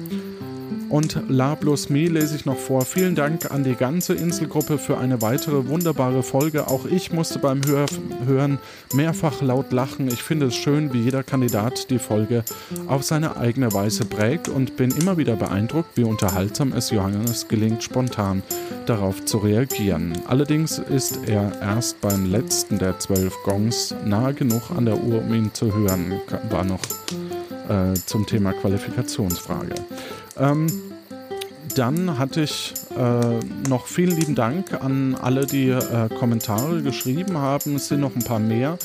Und La Plus Me lese ich noch vor. Vielen Dank an die ganze Inselgruppe für eine weitere wunderbare Folge. Auch ich musste beim Hör Hören mehrfach laut lachen. Ich finde es schön, wie jeder Kandidat die Folge auf seine eigene Weise prägt und bin immer wieder beeindruckt, wie unterhaltsam es Johannes gelingt, spontan darauf zu reagieren. Allerdings ist er erst beim letzten der zwölf Gongs nahe genug an der Uhr, um ihn zu hören. War noch äh, zum Thema Qualifikationsfrage. Ähm, dann hatte ich äh, noch vielen lieben Dank an alle, die äh, Kommentare geschrieben haben. Es sind noch ein paar mehr.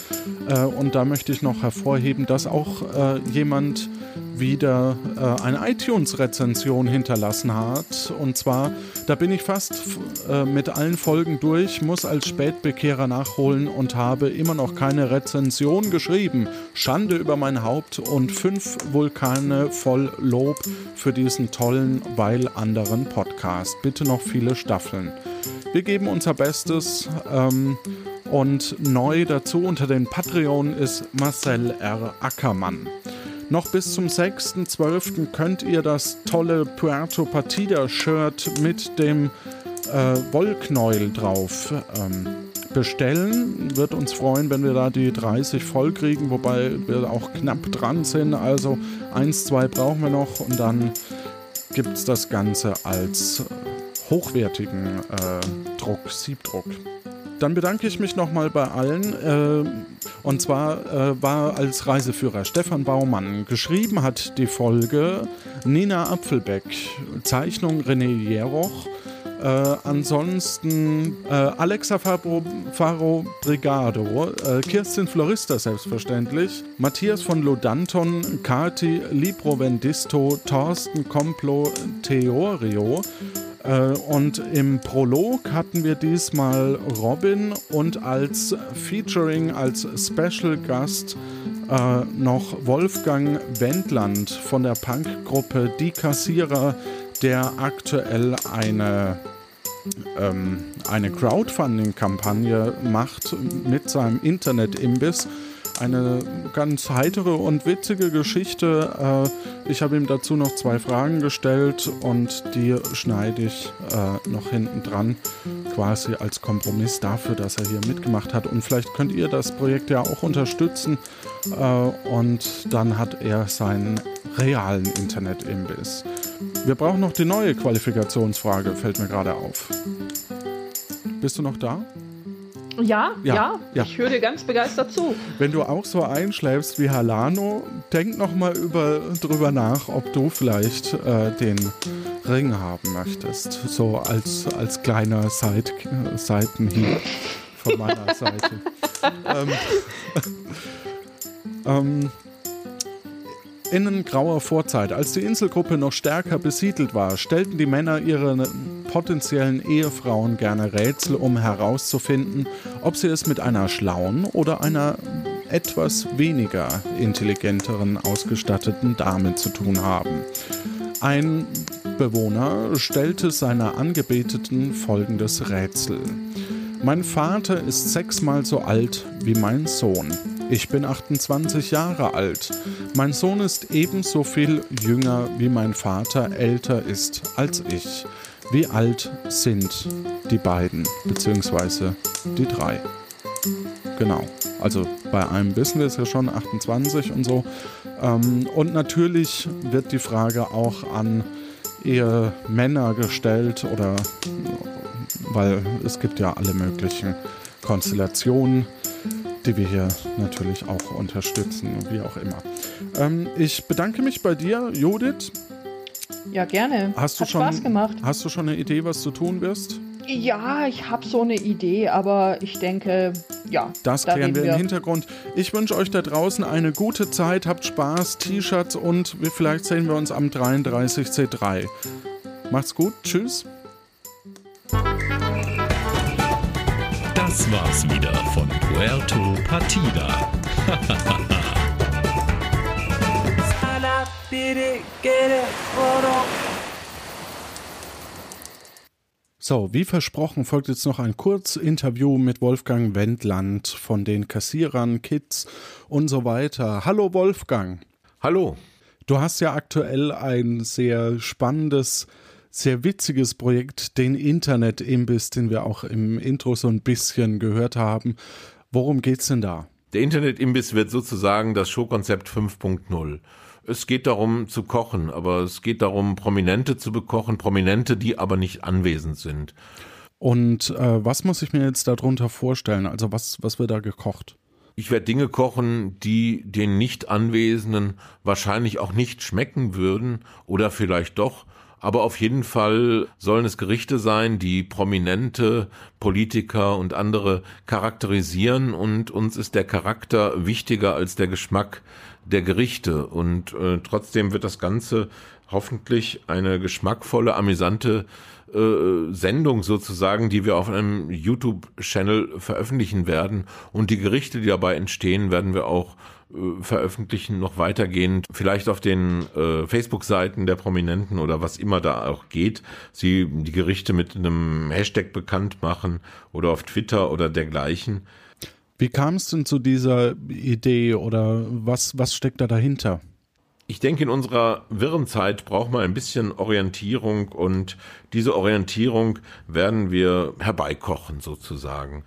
Äh, und da möchte ich noch hervorheben, dass auch äh, jemand wieder äh, eine iTunes-Rezension hinterlassen hat. Und zwar, da bin ich fast äh, mit allen Folgen durch, muss als Spätbekehrer nachholen und habe immer noch keine Rezension geschrieben. Schande über mein Haupt und fünf Vulkane voll Lob für diesen tollen, weil anderen Podcast. Bitte noch viele Staffeln. Wir geben unser Bestes. Ähm, und neu dazu unter den Patreon ist Marcel R. Ackermann. Noch bis zum 6.12. könnt ihr das tolle Puerto Partida Shirt mit dem äh, Wollknäuel drauf ähm, bestellen. Wird uns freuen, wenn wir da die 30 voll kriegen, wobei wir auch knapp dran sind. Also eins, zwei brauchen wir noch und dann gibt es das Ganze als hochwertigen äh, Druck, Siebdruck. Dann bedanke ich mich nochmal bei allen. Äh, und zwar äh, war als Reiseführer Stefan Baumann. Geschrieben hat die Folge Nina Apfelbeck. Zeichnung René Jeroch. Äh, ansonsten äh, Alexa Faro, Faro Brigado, äh, Kirstin Florista selbstverständlich, Matthias von Lodanton, Kati Libro Vendisto, Thorsten Complo Theorio, äh, und im Prolog hatten wir diesmal Robin und als Featuring, als Special Gast äh, noch Wolfgang Wendland von der Punkgruppe Die Kassierer, der aktuell eine ähm, eine Crowdfunding-Kampagne macht mit seinem Internet-Imbiss eine ganz heitere und witzige Geschichte. Äh, ich habe ihm dazu noch zwei Fragen gestellt und die schneide ich äh, noch hinten dran, quasi als Kompromiss dafür, dass er hier mitgemacht hat. Und vielleicht könnt ihr das Projekt ja auch unterstützen. Äh, und dann hat er seinen realen Internet-Imbiss. Wir brauchen noch die neue Qualifikationsfrage, fällt mir gerade auf. Bist du noch da? Ja, ja, ja, ja. ich höre dir ganz begeistert zu. Wenn du auch so einschläfst wie Halano, denk noch mal über, drüber nach, ob du vielleicht äh, den Ring haben möchtest. So als, als kleiner Seit Seitenhieb von meiner Seite. ähm, ähm, in grauer Vorzeit, als die Inselgruppe noch stärker besiedelt war, stellten die Männer ihre potenziellen Ehefrauen gerne Rätsel, um herauszufinden, ob sie es mit einer schlauen oder einer etwas weniger intelligenteren ausgestatteten Dame zu tun haben. Ein Bewohner stellte seiner Angebeteten folgendes Rätsel. Mein Vater ist sechsmal so alt wie mein Sohn. Ich bin 28 Jahre alt. Mein Sohn ist ebenso viel jünger wie mein Vater älter ist als ich. Wie alt sind die beiden, beziehungsweise die drei? Genau. Also bei einem wissen wir es ja schon, 28 und so. Ähm, und natürlich wird die Frage auch an eher Männer gestellt oder weil es gibt ja alle möglichen Konstellationen, die wir hier natürlich auch unterstützen, wie auch immer. Ähm, ich bedanke mich bei dir, Judith. Ja, gerne. Hast du Hat schon, Spaß gemacht. Hast du schon eine Idee, was du tun wirst? Ja, ich habe so eine Idee, aber ich denke, ja. Das da klären reden wir im Hintergrund. Ich wünsche euch da draußen eine gute Zeit, habt Spaß, T-Shirts und wir, vielleicht sehen wir uns am 33C3. Macht's gut, tschüss. Das war's wieder von Puerto Partida. So, wie versprochen folgt jetzt noch ein Kurzinterview mit Wolfgang Wendland von den Kassierern, Kids und so weiter. Hallo Wolfgang. Hallo. Du hast ja aktuell ein sehr spannendes, sehr witziges Projekt, den Internet-Imbiss, den wir auch im Intro so ein bisschen gehört haben. Worum geht's denn da? Der Internet-Imbiss wird sozusagen das Showkonzept 5.0. Es geht darum zu kochen, aber es geht darum, Prominente zu bekochen, Prominente, die aber nicht anwesend sind. Und äh, was muss ich mir jetzt darunter vorstellen? Also was, was wird da gekocht? Ich werde Dinge kochen, die den Nicht-Anwesenden wahrscheinlich auch nicht schmecken würden oder vielleicht doch. Aber auf jeden Fall sollen es Gerichte sein, die prominente Politiker und andere charakterisieren und uns ist der Charakter wichtiger als der Geschmack der Gerichte. Und äh, trotzdem wird das Ganze hoffentlich eine geschmackvolle, amüsante äh, Sendung sozusagen, die wir auf einem YouTube-Channel veröffentlichen werden. Und die Gerichte, die dabei entstehen, werden wir auch veröffentlichen, noch weitergehend, vielleicht auf den äh, Facebook-Seiten der Prominenten oder was immer da auch geht, sie die Gerichte mit einem Hashtag bekannt machen oder auf Twitter oder dergleichen. Wie kam es denn zu dieser Idee oder was, was steckt da dahinter? Ich denke, in unserer wirren Zeit braucht man ein bisschen Orientierung und diese Orientierung werden wir herbeikochen sozusagen.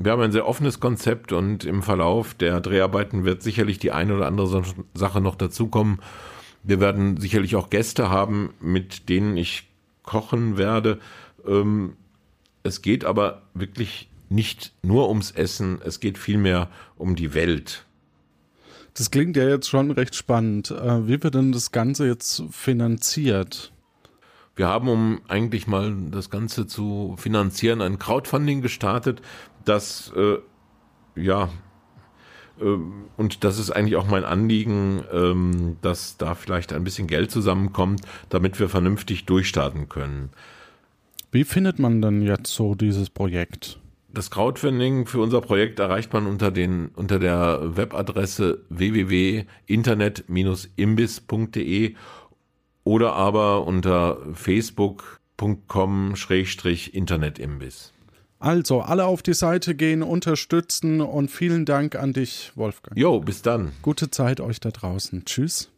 Wir haben ein sehr offenes Konzept und im Verlauf der Dreharbeiten wird sicherlich die eine oder andere Sache noch dazukommen. Wir werden sicherlich auch Gäste haben, mit denen ich kochen werde. Ähm, es geht aber wirklich nicht nur ums Essen, es geht vielmehr um die Welt. Das klingt ja jetzt schon recht spannend. Äh, wie wird denn das Ganze jetzt finanziert? Wir haben, um eigentlich mal das Ganze zu finanzieren, ein Crowdfunding gestartet, das äh, ja äh, und das ist eigentlich auch mein Anliegen, ähm, dass da vielleicht ein bisschen Geld zusammenkommt, damit wir vernünftig durchstarten können. Wie findet man denn jetzt so dieses Projekt? Das Crowdfunding für unser Projekt erreicht man unter, den, unter der Webadresse www.internet-imbiss.de oder aber unter facebook.com-internetimbiss. Also, alle auf die Seite gehen, unterstützen und vielen Dank an dich, Wolfgang. Jo, bis dann. Gute Zeit euch da draußen. Tschüss.